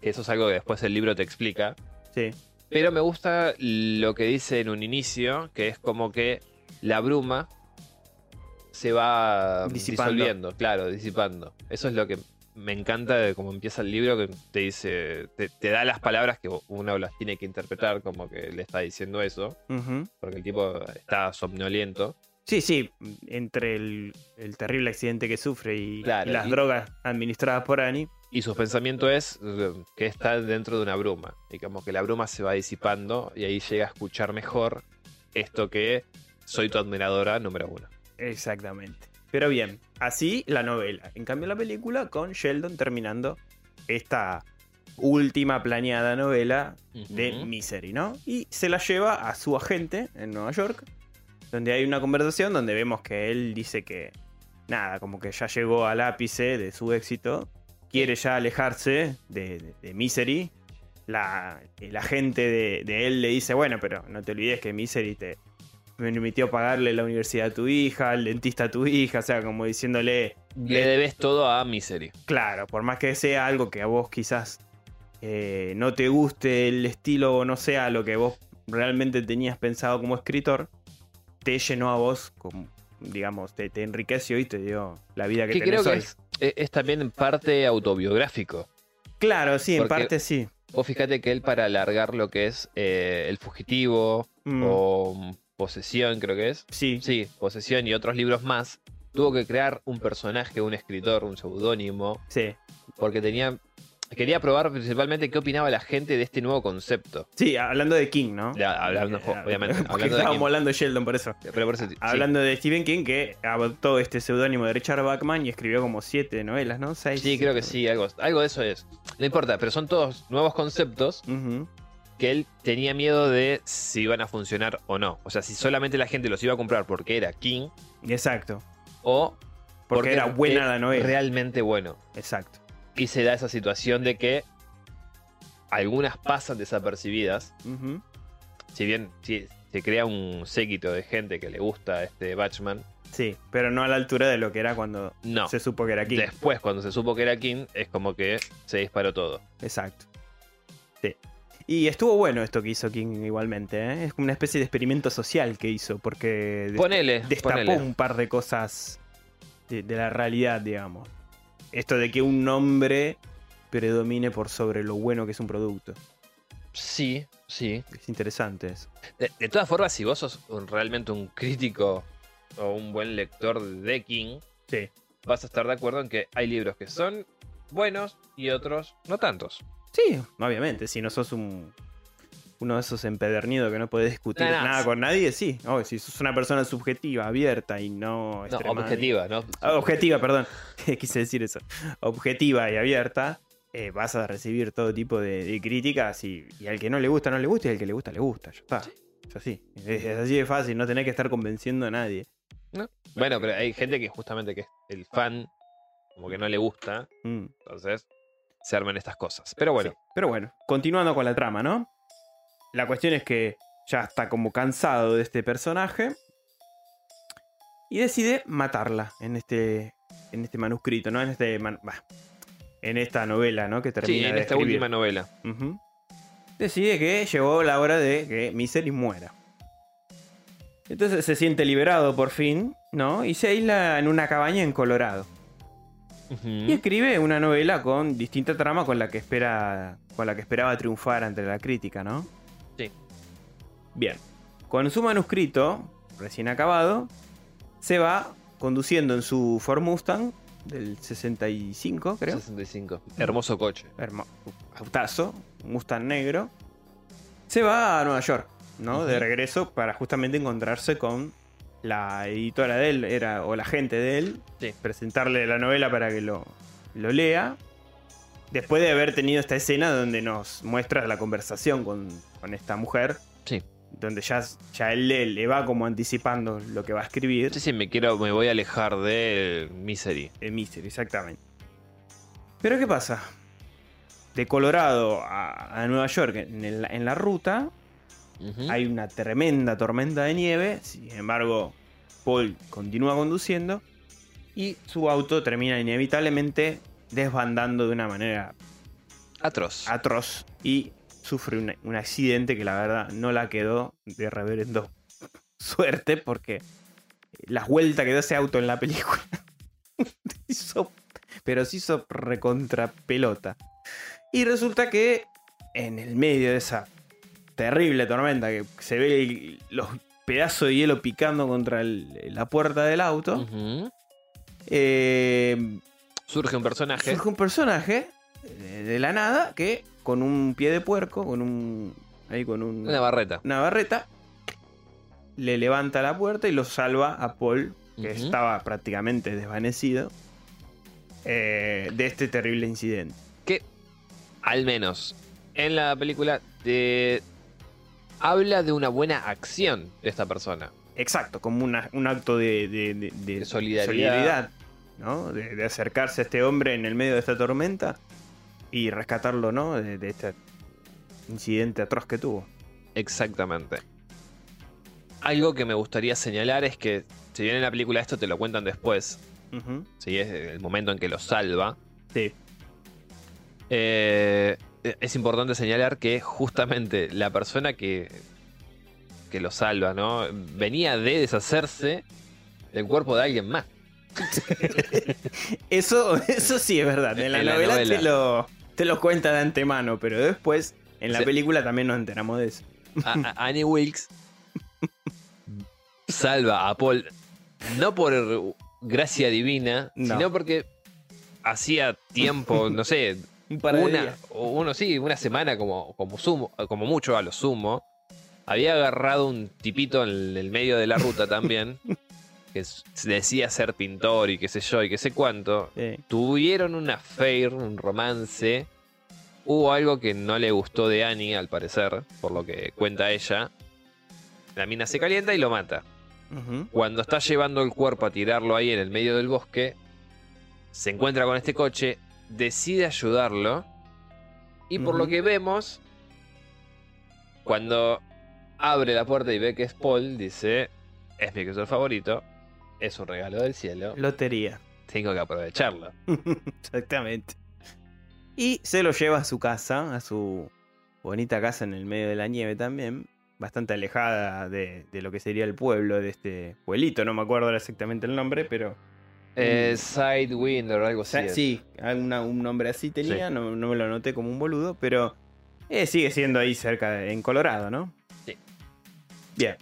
que eso es algo que después el libro te explica. Sí. Pero me gusta lo que dice en un inicio, que es como que la bruma se va Disipando. disolviendo, claro, disipando. Eso es lo que me encanta de cómo empieza el libro, que te dice, te, te da las palabras que uno las tiene que interpretar como que le está diciendo eso, porque el tipo está somnoliento. Sí, sí, entre el, el terrible accidente que sufre y, Claro, y las y- drogas administradas por Annie. Y su pensamiento es eh, que está dentro de una bruma. Y como que la bruma se va disipando y ahí llega a escuchar mejor esto que soy tu admiradora número uno. Exactamente. Pero bien, así la novela. En cambio la película con Sheldon terminando esta última planeada novela de. Misery, ¿no? Y se la lleva a su agente en Nueva York, donde hay una conversación donde vemos que él dice que, nada, como que ya llegó al ápice de su éxito, quiere ya alejarse de, de- de Misery. La, el agente de, de él le dice, bueno, pero no te olvides que Misery te permitió pagarle la universidad a tu hija, el dentista a tu hija, o sea, como diciéndole, Le debes todo a Misery. Claro, por más que sea algo que a vos quizás eh, no te guste el estilo o no sea lo que vos realmente tenías pensado como escritor, te llenó a vos, como, digamos, te, te enriqueció y te dio la vida que Que tenés creo que hoy. es, es- es también en parte autobiográfico. Claro, sí, en parte sí. Vos fíjate que él para alargar lo que es eh, El Fugitivo Mm, o Posesión, creo que es. sí, Sí, Posesión y otros libros más. Tuvo que crear un personaje, un escritor, un seudónimo, sí. porque tenía... Quería probar principalmente qué opinaba la gente de este nuevo concepto. Sí, hablando de King, ¿no? Ya, hablando, Eh, obviamente, Porque hablando de estábamos King. hablando de Sheldon por eso. Pero por eso, sí. Hablando de Stephen King, que adoptó este seudónimo de Richard Bachman y escribió como siete novelas, ¿no? Seis. Sí, creo que sí, algo, algo de eso es. No importa, pero son todos nuevos conceptos que él tenía miedo de si iban a funcionar o no. O sea, si solamente la gente los iba a comprar porque era King Exacto. o Porque era buena la novela. Realmente bueno. Exacto. Y se da esa situación de que algunas pasan desapercibidas. Si bien se crea un séquito de gente que le gusta este Batchman, Sí, pero no a la altura de lo que era cuando no. se supo que era King. Después, cuando se supo que era King, es como que se disparó todo. Exacto. Sí. Y estuvo bueno esto que hizo King igualmente, ¿eh? Es una especie de experimento social que hizo, porque Ponele, destapó ponele. un par de cosas de, de la realidad, digamos. Esto de que un nombre predomine por sobre lo bueno que es un producto. Sí, sí. Es interesante eso. De, de todas formas, si vos sos un- realmente un crítico o un buen lector de King, Sí. vas a estar de acuerdo en que hay libros que son buenos y otros no tantos. Sí, obviamente, si no sos un uno de esos empedernidos que no podés discutir No, no, nada sí. con nadie, sí. Oh, si sos una persona subjetiva, abierta y no... Objetiva, ¿no? Ah, objetiva, perdón. Quise decir eso. Objetiva y abierta, eh, vas a recibir todo tipo de, de críticas y, y al que no le gusta, no le gusta y al que le gusta, le gusta. Ya está. Es así. Es, es así de fácil, no tenés que estar convenciendo a nadie. Bueno, pero hay gente que justamente que es el fan, como que no le gusta, Mm, entonces se arman estas cosas. Pero bueno, sí. Pero bueno, continuando con la trama, ¿no? La cuestión es que ya está como cansado de este personaje y decide matarla en este, en este manuscrito, ¿no? En este man- bah, en esta novela, ¿no? Que sí, termina en de esta escribir. última novela. Decide que llegó la hora de que Misery muera. Entonces se siente liberado por fin, ¿no? Y se aísla en una cabaña en Colorado. Y escribe una novela con distinta trama con la que espera. con la que esperaba triunfar ante la crítica, ¿no? Sí. Bien. Con su manuscrito, recién acabado, se va conduciendo en su Ford Mustang del 65, creo. 65. Hermoso coche. Hermo- autazo, Mustang negro. Se va a Nueva York, ¿no? De regreso para justamente encontrarse con la editora de él, era, o la gente de él, Sí. presentarle la novela para que lo, lo lea. Después de haber tenido esta escena donde nos muestra la conversación con, con esta mujer, Sí. donde ya, ya él le, le va como anticipando lo que va a escribir. Sí, sí, me quiero, me voy a alejar de Misery. El Mystery, exactamente. Pero ¿qué pasa? De Colorado a, a Nueva York, en, el- en la ruta, hay una tremenda tormenta de nieve. Sin embargo, Paul continúa conduciendo y su auto termina inevitablemente desbandando de una manera Atroz. atroz y sufre un, un accidente que la verdad no la quedó de reverendo suerte porque las vueltas que da ese auto en la película. Hizo- pero se hizo recontra pelota. Y resulta que en el medio de esa terrible tormenta que se ve el- los pedazos de hielo picando contra el- la puerta del auto, eh, Surge un personaje. surge un personaje eh, de la nada que con un pie de puerco, con un. ahí con un, Una barreta. una barreta, le levanta la puerta y lo salva a Paul, que estaba prácticamente desvanecido, eh, de este terrible incidente. Que, al menos, en la película te habla de una buena acción de esta persona. Exacto, como una- un acto de, de- de- de De solidaridad. solidaridad, ¿no? De, de acercarse a este hombre en el medio de esta tormenta y rescatarlo, ¿no? De, de este incidente atroz que tuvo. Exactamente. Algo que me gustaría señalar es que, si bien en la película esto te lo cuentan después. ¿sí? es el momento en que lo salva, Sí. eh, es importante señalar que justamente la persona que, que lo salva, ¿no? Venía de deshacerse del cuerpo de alguien más. Eso, eso sí es verdad. En la, En la novela. Te, lo, te lo cuenta de antemano, pero después en la película también nos enteramos de eso. A- a- Annie Wilkes salva a Paul no por gracia divina, No. sino porque hacía tiempo, no sé, Un par de una, uno sí, una semana como, como sumo, como mucho a lo sumo, había agarrado un tipito en el medio de la ruta también, que decía ser pintor y qué sé yo y qué sé cuánto. Sí. Tuvieron un affair, un romance. Hubo algo que no le gustó de Annie, al parecer, por lo que cuenta ella. La mina se calienta y lo mata. Cuando está llevando el cuerpo a tirarlo ahí en el medio del bosque, se encuentra con este coche, decide ayudarlo. Y por lo que vemos, cuando abre la puerta y ve que es Paul, dice, es mi escritor favorito, es un regalo del cielo, Lotería. tengo que aprovecharlo. Exactamente. Y se lo lleva a su casa, a su bonita casa en el medio de la nieve también. Bastante alejada de, de lo que sería el pueblo de este pueblito. No me acuerdo exactamente el nombre, pero. Eh, Mm. Sidewind o algo así. sí, un nombre así tenía. Sí. No, no me lo anoté como un boludo, pero. eh, sigue siendo ahí cerca, de- en Colorado, ¿no? Sí. Bien.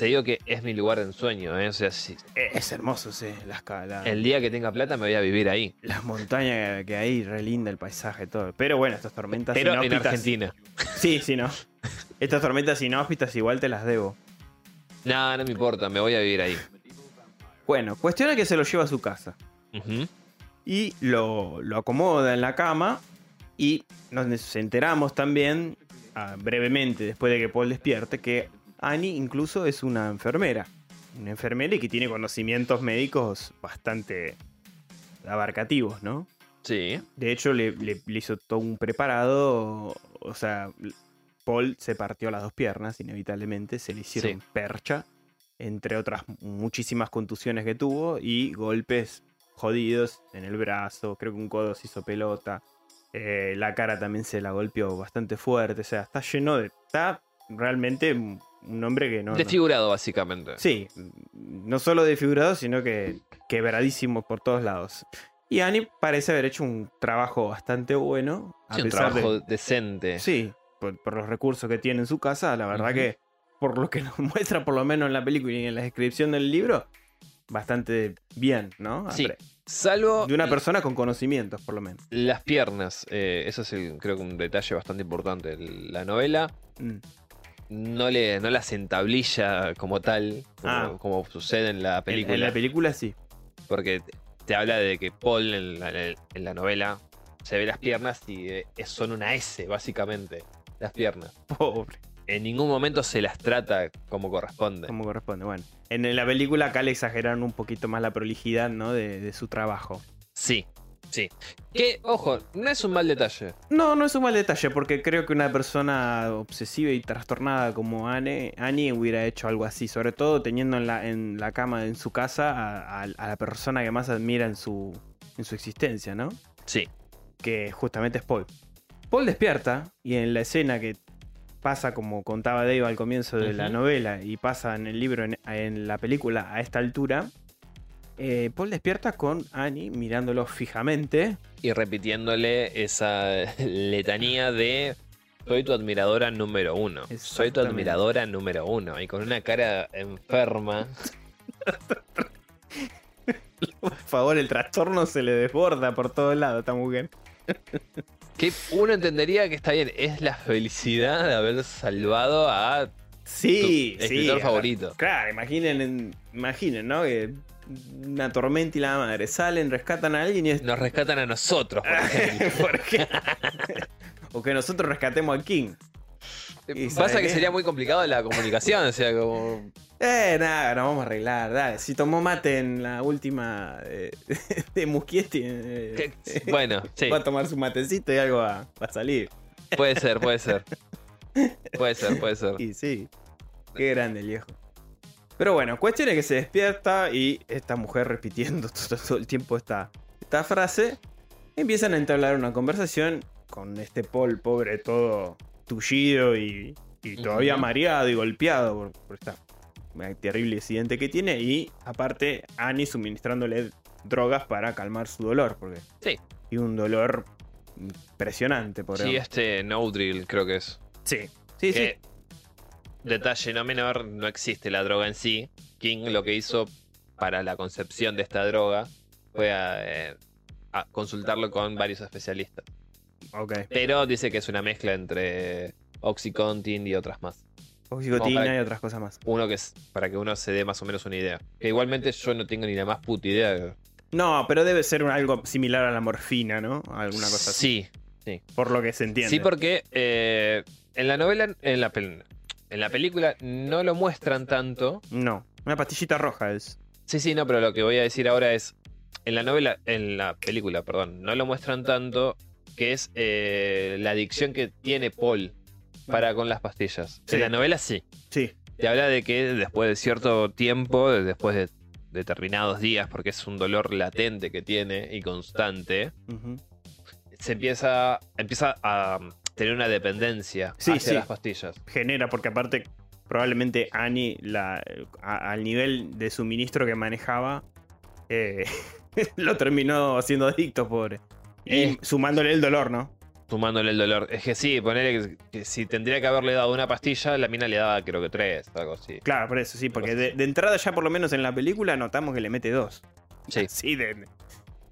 Te digo que es mi lugar de ensueño, ¿eh? O sea, si Eh, Es hermoso, sí. Las, la- el día que tenga plata me voy a vivir ahí. las montañas que hay, re linda el paisaje, todo. Pero bueno, estas tormentas Pero en inhóspitas- Argentina. Sí, sí, no. Estas tormentas inhóspitas igual te las debo. No, no me importa, me voy a vivir ahí. Bueno, cuestiona que se lo lleva a su casa. Y lo, lo acomoda en la cama. Y nos enteramos también, ah, brevemente, después de que Paul despierte, que Annie incluso es una enfermera. Una enfermera y que tiene conocimientos médicos bastante abarcativos, ¿no? Sí. De hecho, le, le- le hizo todo un preparado. O sea, Paul se partió las dos piernas, inevitablemente. Se le hicieron Sí. percha, entre otras muchísimas contusiones que tuvo y golpes jodidos en el brazo. Creo que un codo se hizo pelota. eh, la cara también se la golpeó bastante fuerte. O sea, está lleno de. Está realmente un hombre que no. no- Desfigurado, básicamente. Sí, no solo desfigurado, sino que quebradísimo por todos lados. Y Annie parece haber hecho un trabajo bastante bueno. A Sí, un pesar trabajo de. decente. Sí, por, por los recursos que tiene en su casa, la verdad que, por lo que nos muestra, por lo menos en la película y en la descripción del libro, bastante bien, ¿no? Sí. Salvo De una persona con conocimientos, por lo menos. las piernas. eh, eso es el- creo que un detalle bastante importante. La novela Mm. No, le, no las entablilla como tal, como, Ah. como sucede en la película. En, la película sí. Porque te- habla de que Paul en la, en la novela se ve las piernas y eh, son una S, básicamente. Las piernas. Pobre. En ningún momento se las trata como corresponde. Como corresponde. Bueno, en la película acá le exageraron un poquito más la prolijidad, ¿no? De, de su trabajo. Sí, sí. Que, ojo, no es un mal detalle. No, no es un mal detalle, porque creo que una persona obsesiva y trastornada como Anne, Annie hubiera hecho algo así, sobre todo teniendo en la, en la cama en su casa a, a- a la persona que más admira en su, en su existencia, ¿no? Sí. Que justamente es Paul. Paul despierta y en la escena que pasa como contaba Dave al comienzo de la novela y pasa en el libro, en, en la película a esta altura, eh, Paul despierta con Annie mirándolo fijamente. Y repitiéndole esa letanía de soy tu admiradora número uno. Soy tu admiradora número uno. Y con una cara enferma. Por favor, el trastorno se le desborda por todos lados esta mujer. Que uno entendería que está bien. Es la felicidad de haber salvado a Sí, Tu escritor favorito. Claro, imaginen, en- imaginen, ¿no? Que una tormenta y la madre salen, rescatan a alguien y es. Nos rescatan a nosotros, por ejemplo. O que nosotros rescatemos a King. ¿Y Pasa que qué? sería muy complicado la comunicación, o sea, como. Eh, nada, nos vamos a arreglar. Dale, si tomó mate en la última eh, de Muschietti, eh, bueno, sí, va a tomar su matecito y algo va, va a salir. puede ser, puede ser. Puede ser, puede ser. Y sí, qué grande el viejo. Pero bueno, cuestión es que se despierta y esta mujer repitiendo todo, todo el tiempo esta, esta frase, empiezan a entablar una conversación con este Paul pobre todo tullido y, y todavía mareado y golpeado por, por esta eh, terrible accidente que tiene y aparte Annie suministrándole drogas para calmar su dolor, porque Sí. y un dolor impresionante por Sí, este no drill creo que es. sí, sí, sí. Detalle no menor, no existe la droga en sí. King lo que hizo para la concepción de esta droga fue a, eh, a consultarlo con varios especialistas. Ok. Pero dice que es una mezcla entre Oxycontin y otras más. Oxicotina para- y otras cosas más. Uno que es para que uno se dé más o menos una idea. Que igualmente yo no tengo ni la más puta idea. No, pero debe ser un- algo similar a la morfina, ¿no? Alguna cosa así. Sí, Por lo que se entiende. Sí, porque eh, en la novela, en la, en la película no lo muestran tanto. No, una pastillita roja es. Sí, sí, no, pero lo que voy a decir ahora es, en la novela, en la película, perdón, no lo muestran tanto, que es eh, la adicción que tiene Paul para con las pastillas. Sí. En la novela sí. Sí. Te habla de que después de cierto tiempo, después de determinados días, porque es un dolor latente que tiene y constante, se empieza, empieza a tener una dependencia Sí, hacia sí. las pastillas. Genera, porque aparte, probablemente Annie, la, a- al nivel de suministro que manejaba, eh, lo terminó haciendo adicto, pobre. Y Eh. sumándole el dolor, ¿no? Sumándole el dolor. Es que sí, ponerle que, que si tendría que haberle dado una pastilla, la mina le daba creo que tres, algo así. Claro, por eso, sí, porque de, de entrada ya por lo menos en la película notamos que le mete dos. Sí, Sí, de,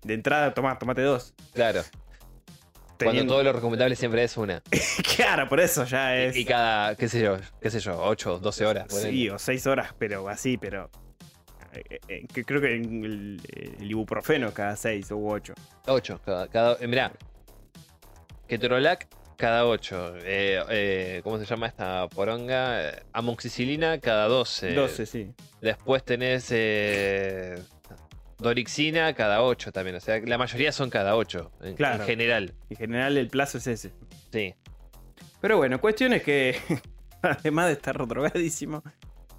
de entrada, toma, tomate dos. claro. Cuando Teniendo- todo lo recomendable siempre es una. Claro, por eso ya es. Y cada, qué sé yo, qué sé yo, 8, 12 horas. Sí, o seis horas, pero así, pero. eh, eh, que creo que el, el ibuprofeno cada seis u ocho. 8, cada, cada eh, mirá. Ketorolac cada 8. Eh, eh, ¿Cómo se llama esta poronga? Eh, Amoxicilina cada 12. 12, sí. Después tenés eh, Dorixina cada 8 también. O sea, la mayoría son cada 8 en, Claro. en general. En general el plazo es ese. Sí. Pero bueno, cuestión es que, además de estar drogadísimo,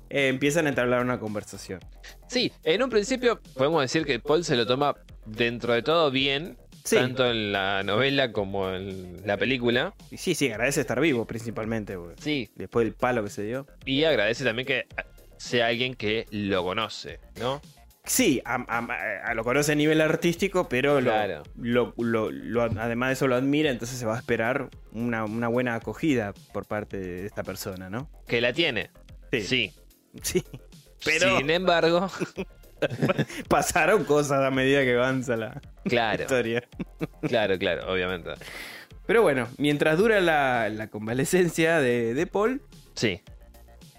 eh, empiezan a entablar una conversación. Sí, en un principio podemos decir que Paul se lo toma dentro de todo bien. Sí. Tanto en la novela como en la película. Y sí, sí, agradece estar vivo principalmente, Sí. después del palo que se dio. Y agradece también que sea alguien que lo conoce, ¿no? Sí, a- a- a- lo conoce a nivel artístico, pero lo- Claro. lo, lo- lo- además de eso lo admira, entonces se va a esperar una, una buena acogida por parte de esta persona, ¿no? Que la tiene. Sí. Sí. Sí. Pero Sin embargo, pasaron cosas a medida que avanza la claro, historia. claro, claro, obviamente. Pero bueno, mientras dura la, la convalecencia de, de Paul, Sí.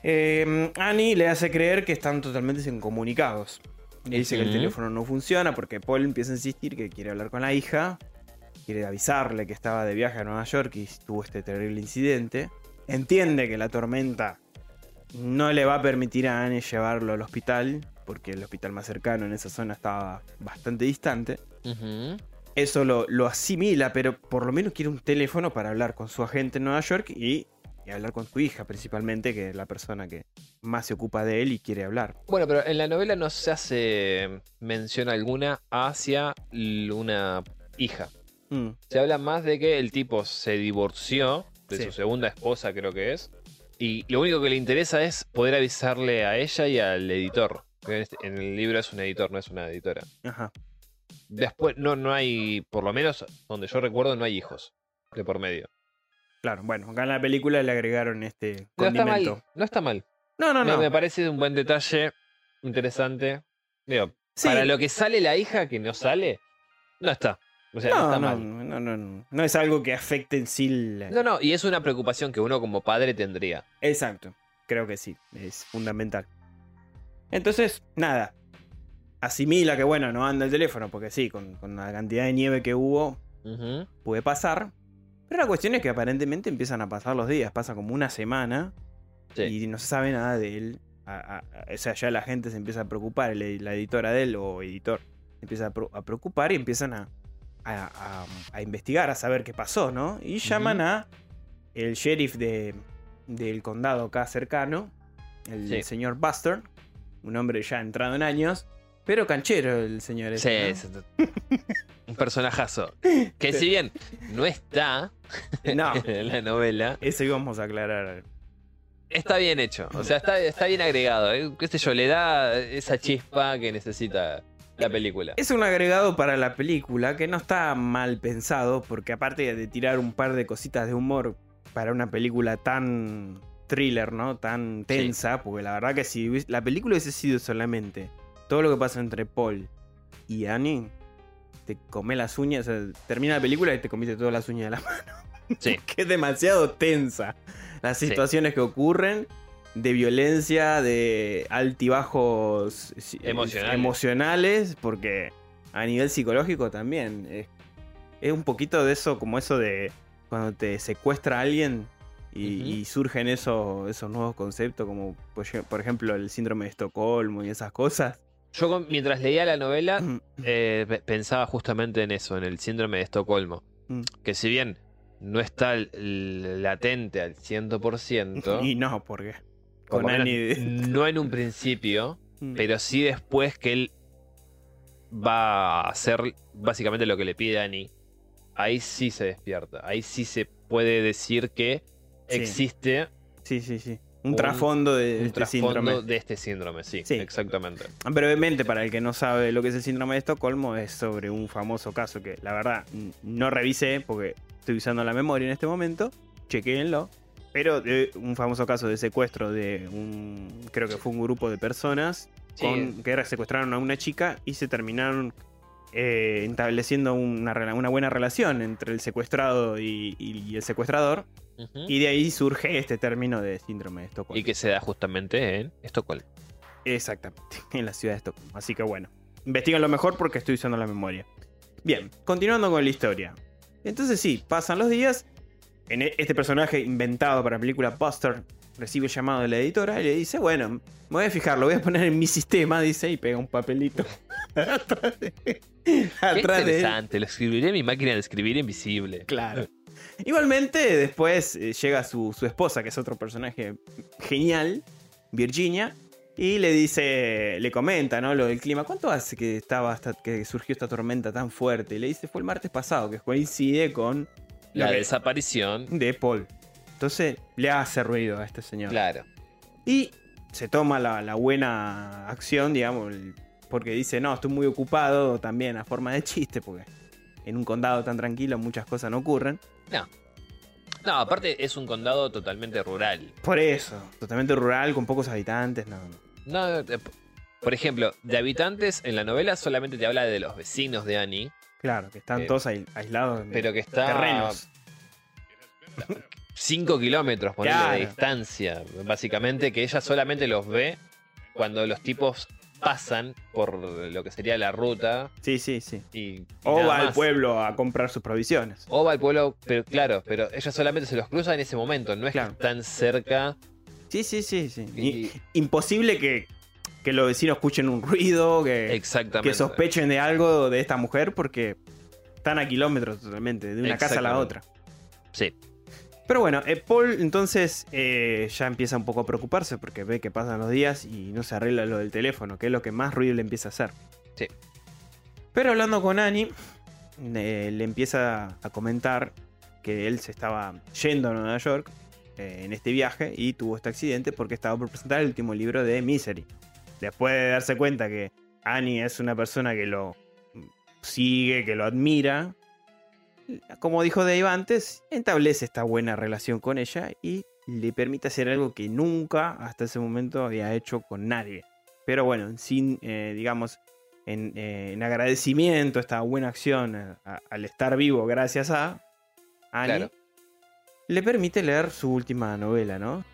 eh, Annie le hace creer que están totalmente incomunicados. Le dice que el teléfono no funciona porque Paul empieza a insistir que quiere hablar con la hija, quiere avisarle que estaba de viaje a Nueva York y tuvo este terrible incidente. Entiende que la tormenta no le va a permitir a Annie llevarlo al hospital, porque el hospital más cercano en esa zona estaba bastante distante. Eso lo, lo asimila, pero por lo menos quiere un teléfono para hablar con su agente en Nueva York y, y hablar con su hija, principalmente, que es la persona que más se ocupa de él y quiere hablar. Bueno, pero en la novela no se hace mención alguna hacia una hija. Mm, Se habla más de que el tipo se divorció de Sí. su segunda esposa, creo que es. Y lo único que le interesa es poder avisarle a ella y al editor. este- en el libro es un editor, no es una editora. Ajá. Después, no, no hay, por lo menos donde yo recuerdo, no hay hijos de por medio. Claro, bueno, acá en la película le agregaron este No está condimento. mal. No está mal. No, no, Me- no. Me, parece un buen detalle, interesante. Digo, Sí. Para lo que sale la hija, que no sale, no está. O sea, no, no, está no, mal. no, no, no. No es algo que afecte en sí. la- No, no, y es una preocupación que uno como padre tendría. Exacto. Creo que sí. Es fundamental. Entonces, nada. Asimila que, bueno, no anda el teléfono, porque sí, con, con la cantidad de nieve que hubo, Ujú. puede pasar. Pero la cuestión es que aparentemente empiezan a pasar los días. Pasa como una semana Sí. y no se sabe nada de él. A- a- a- o sea, ya la gente se empieza a preocupar, la editora de él o editor se empieza a, pro- preocupar y empiezan a, investigar, a saber qué pasó, ¿no? Y llaman Ujú. a el sheriff de, del condado acá cercano, el Sí. señor Buster, un hombre ya entrado en años, pero canchero el señor. Sí, este, ¿no? es un personajazo. Que si bien no está No. en la novela, Eso íbamos a aclarar. está bien hecho. O sea, está, está bien agregado. ¿eh? ¿Qué sé yo? Le da esa chispa que necesita la película. Es un agregado para la película que no está mal pensado, porque aparte de tirar un par de cositas de humor para una película tan thriller, ¿no? Tan tensa, porque la verdad que si la película hubiese sido solamente todo lo que pasa entre Paul y Annie, te come las uñas, o sea, termina la película y te comiste todas las uñas de la mano. Sí. que es demasiado tensa. Las Sí. situaciones que ocurren de violencia, de altibajos eh, Emocionales. emocionales, porque a nivel psicológico también es, es un poquito de eso, como eso de cuando te secuestra a alguien y, y surgen esos, esos nuevos conceptos, como por ejemplo el síndrome de Estocolmo y esas cosas. Yo mientras leía la novela eh, pe- pensaba justamente en eso, en el síndrome de Estocolmo. Mm. Que si bien no está latente al 100%, Y no, porque por con Annie- no en un principio, pero sí después que él va a hacer básicamente lo que le pide Annie, ahí sí se despierta. Ahí sí se puede decir que Sí. existe Sí, sí, sí. Un, Un- trasfondo de un este trasfondo síndrome. de este síndrome, sí, Sí. exactamente. Brevemente, para el que no sabe lo que es el síndrome de Estocolmo, es sobre un famoso caso que la verdad no revisé porque estoy usando la memoria en este momento. Chequéenlo. Pero de un famoso caso de secuestro de un. Creo que fue un grupo de personas Sí. con, que secuestraron a una chica y se terminaron eh, estableciendo una, buena relación entre el secuestrado y, y- y el secuestrador. Y de ahí surge este término de síndrome de Estocolmo. Y que se da justamente en Estocolmo. Exactamente, en la ciudad de Estocolmo. Así que bueno, investigan lo mejor porque estoy usando la memoria. Bien, continuando con la historia. Entonces sí, pasan los días. En e- este personaje inventado para la película Buster recibe el llamado de la editora y le dice, bueno, me voy a fijar, lo voy a poner en mi sistema, dice, y pega un papelito atrás de, Qué atrás de él. interesante, lo escribiré en mi máquina de escribir invisible. Claro. Igualmente, después eh, llega su, su esposa, que es otro personaje genial, Virginia, y le dice, le comenta, ¿no? Lo del clima. ¿Cuánto hace que estaba hasta que surgió esta tormenta tan fuerte? Y le dice, fue el martes pasado, que coincide con La desaparición, de Paul. Entonces le hace ruido a este señor. claro. Y se toma la, la buena acción, digamos, porque dice, no, estoy muy ocupado, también a forma de chiste, porque en un condado tan tranquilo muchas cosas no ocurren. No. No, aparte es un condado totalmente rural. Por eso, totalmente rural, con pocos habitantes, no, no. Por ejemplo, de habitantes en la novela solamente te habla de los vecinos de Annie, Claro, que están Eh, todos aislados de pero que está terrenos. 5 kilómetros ponele, Claro. de distancia. Básicamente que ella solamente los ve cuando los tipos pasan por lo que sería la ruta Sí, sí, sí. y, O va al pueblo a comprar sus provisiones. O va al pueblo, pero claro, pero ella solamente se los cruza en ese momento, no es Claro. que están cerca. Sí, sí, sí, sí. Y- Imposible que, que los vecinos escuchen un ruido, que, Exactamente. que sospechen de algo de esta mujer, porque están a kilómetros totalmente, de una casa a la otra. Sí. Pero bueno, eh, Paul entonces eh, ya empieza un poco a preocuparse porque ve que pasan los días y no se arregla lo del teléfono, que es lo que más ruido le empieza a hacer. Sí. Pero hablando con Annie, eh, le empieza a comentar que él se estaba yendo a Nueva York en este viaje y tuvo este accidente porque estaba por presentar el último libro de Misery. Después de darse cuenta que Annie es una persona que lo sigue, que lo admira, como dijo Dave antes, establece esta buena relación con ella y le permite hacer algo que nunca hasta ese momento había hecho con nadie. Pero bueno, sin, eh, digamos, en, eh, en, agradecimiento, esta buena acción a, a, al estar vivo gracias a Annie, Claro. le permite leer su última novela, ¿no?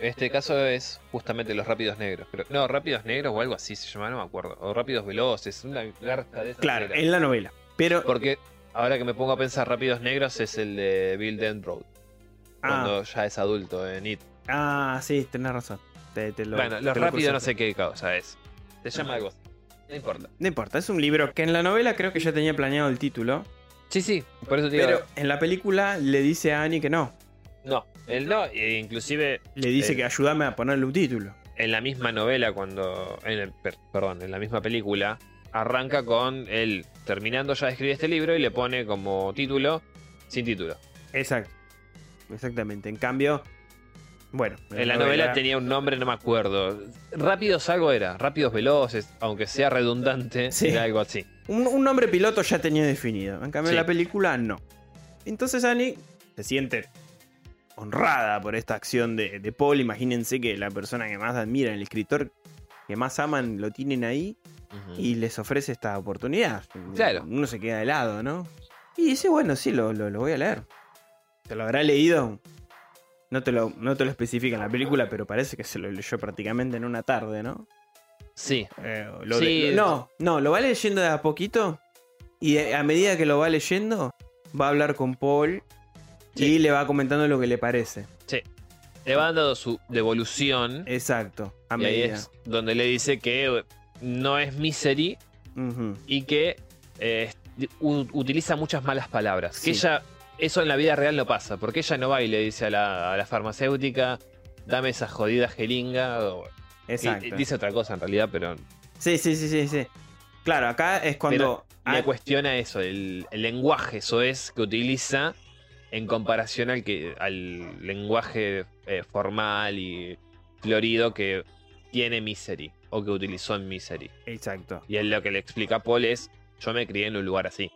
En este caso es justamente Los Rápidos Negros. Pero, no, Rápidos Negros o algo así se llama, no me acuerdo. O Rápidos Veloces, una garca de esas Claro, en la novela. Pero Porque ahora que me pongo a pensar, Rápidos Negros es el de Bill Dent Road. ah, Cuando ya es adulto en It. ah, sí, tenés razón. Te- te lo- bueno, te Los lo Rápidos no sé qué cosa es. Se llama algo. No importa. No importa, es un libro que en la novela creo que ya tenía planeado el título. Sí, sí, por eso te digo. Pero en la película le dice a Annie que no. No, él no, e inclusive Le dice Eh. que ayúdame a ponerle un título. en la misma novela, cuando. En el, per- perdón, en la misma película, arranca con él terminando ya de escribir este libro y le pone como título sin título. Exacto. Exactamente. En cambio, bueno. En la novela tenía un nombre, no me acuerdo. Rápidos algo era, Rápidos Veloces, aunque sea redundante, Sí. era algo así. Un, un nombre piloto ya tenía definido. En cambio, Sí. en la película no. Entonces Annie se siente honrada por esta acción de, de Paul. Imagínense que la persona que más admiran, el escritor que más aman, lo tienen ahí Y les ofrece esta oportunidad. Claro. Uno se queda de lado, ¿no? Y dice, bueno, sí, lo, lo, lo voy a leer. ¿Te lo habrá leído? No te, lo, no te lo especifica en la película, pero parece que se lo leyó prácticamente en una tarde, ¿no? Sí, Eh, lo Sí. de- lo- no, no, lo va leyendo de a poquito y a medida que lo va leyendo va a hablar con Paul y Sí. le va comentando lo que le parece. le van dando su devolución. Exacto, a ahí medida. es donde le dice que no es misery y que eh, utiliza muchas malas palabras. Sí. Que ella, eso en la vida real no pasa, porque ella no va y le dice a la, a la farmacéutica, dame esa jodida jeringa. o- Exacto. y dice otra cosa en realidad, pero Sí, sí, sí, sí, sí. Claro, acá es cuando... me ah, cuestiona eso, el, el lenguaje, eso es, que utiliza en comparación al, que, al lenguaje eh, formal y florido que tiene Misery, o que utilizó en Misery. Exacto. Y él lo que le explica a Paul es, yo me crié en un lugar así.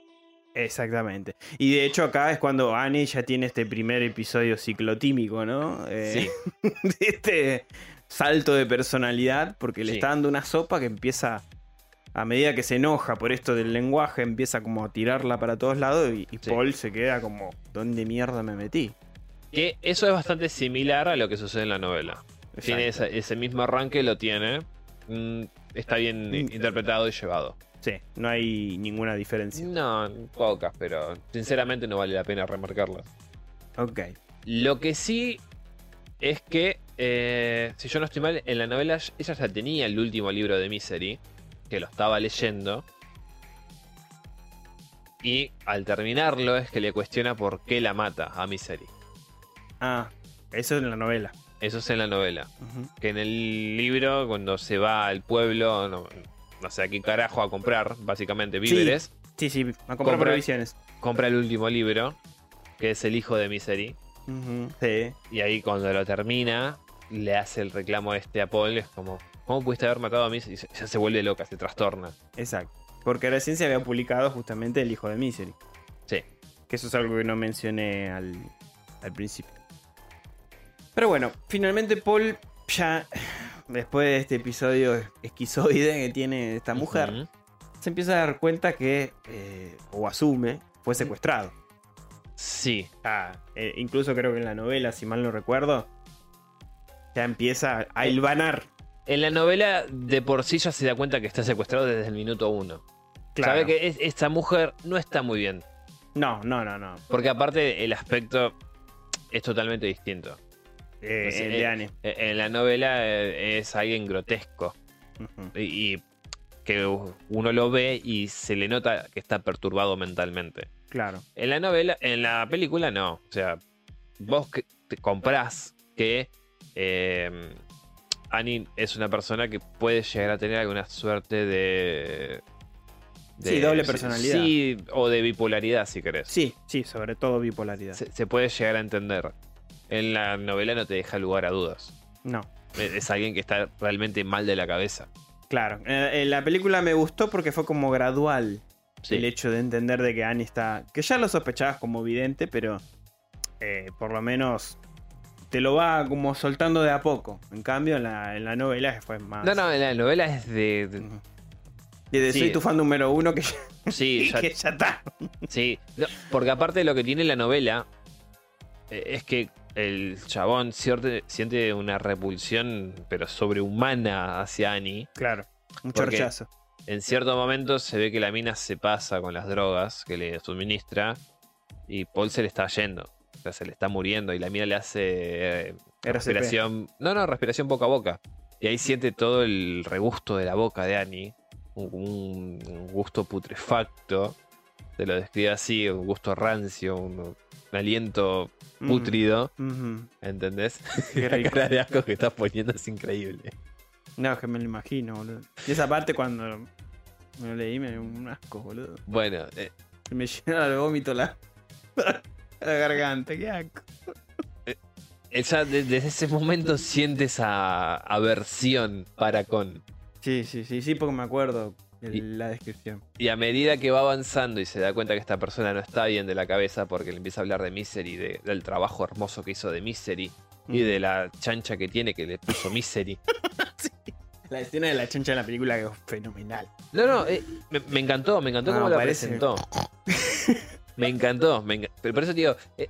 Exactamente. Y de hecho acá es cuando Annie ya tiene este primer episodio ciclotímico, ¿no? Eh, Sí, de este salto de personalidad, porque le Sí. está dando una sopa que empieza, a medida que se enoja por esto del lenguaje, empieza como a tirarla para todos lados y, y Sí. Paul se queda como, ¿dónde mierda me metí? que eso es bastante similar a lo que sucede en la novela. Tiene Exacto. esa- ese mismo arranque, lo tiene. Mm, está bien interpretado y llevado. Sí, no hay ninguna diferencia. No, pocas, pero sinceramente no vale la pena remarcarlas. Ok. Lo que sí es que, eh, si yo no estoy mal, en la novela ella ya tenía el último libro de Misery, que lo estaba leyendo. Y al terminarlo es que le cuestiona por qué la mata a Misery. Ah, eso es en la novela. Eso es en la novela. Que en el libro, cuando se va al pueblo, no, no sé a qué carajo a comprar, básicamente víveres, Sí, sí, a comprar Compra- provisiones. compra el último libro, que es El hijo de Misery. Sí. Y ahí cuando lo termina, le hace el reclamo este a Paul. Es como, ¿cómo pudiste haber matado a mí? Y ya se vuelve loca, se trastorna. Exacto. Porque recién se había publicado justamente El hijo de Misery. Sí. Que eso es algo que no mencioné al, al principio. Pero bueno, finalmente Paul ya, después de este episodio esquizoide que tiene esta mujer, se empieza a dar cuenta que, eh, o asume, fue secuestrado. Sí, Ah, eh, incluso creo que en la novela, si mal no recuerdo, ya empieza a hilvanar. en la novela de por sí ya se da cuenta que está secuestrado desde el minuto uno. Claro. Sabe que es- esta mujer no está muy bien. No, no, no, no. Porque aparte el aspecto es totalmente distinto. Eh, el eh. Eh, En la novela es alguien grotesco. Y, y que uno lo ve y se le nota que está perturbado mentalmente. Claro. En la novela, en la película no. O sea, vos que te comprás que eh, Annie es una persona que puede llegar a tener alguna suerte de Sí, doble personalidad. Sí, o de bipolaridad, si querés. Sí, sí, sobre todo bipolaridad. Se, se puede llegar a entender. En la novela no te deja lugar a dudas. No, Es es alguien que está realmente mal de la cabeza. claro. Eh, en la película me gustó porque fue como gradual Sí. el hecho de entender de que Annie está. Que ya lo sospechabas como vidente, pero eh, por lo menos te lo va como soltando de a poco. En cambio, en la, en la novela fue más. No, no, en la novela es de. de- Ujú. Y de Sí. soy tu fan número uno que ya, sí, ya- que ya está. sí. No, porque aparte lo que tiene la novela eh, es que el chabón cierte- siente una repulsión, pero sobrehumana hacia Annie. Claro. Un Porque- chorchazo. En cierto momento se ve que la mina se pasa con las drogas que le suministra y Paul se le está yendo. O sea, se le está muriendo y la mina le hace eh, respiración. No, no, respiración boca a boca. Y ahí siente todo el regusto de la boca de Annie. Un, un gusto putrefacto. Se lo describe así, un gusto rancio, un, un aliento Mm. putrido. Ujú. ¿Entendés? Qué la cara de asco que estás poniendo es increíble. No, es que me lo imagino, boludo. Y esa parte cuando me lo leí me dio un asco, boludo. Bueno, eh, me llenó el vómito la, la garganta, qué asco. ella de- desde ese momento siente esa aversión para con. Sí, sí, sí, sí, porque me acuerdo Y- la descripción. Y a medida que va avanzando y se da cuenta que esta persona no está bien de la cabeza porque le empieza a hablar de Misery, de- del trabajo hermoso que hizo de Misery y Mm. de la chancha que tiene que le puso Misery. La escena de la chancha en la película que es fenomenal. No, no, eh, me, me encantó, me encantó No, cómo la parece- presentó. Me encantó, me enca- pero por eso digo, eh,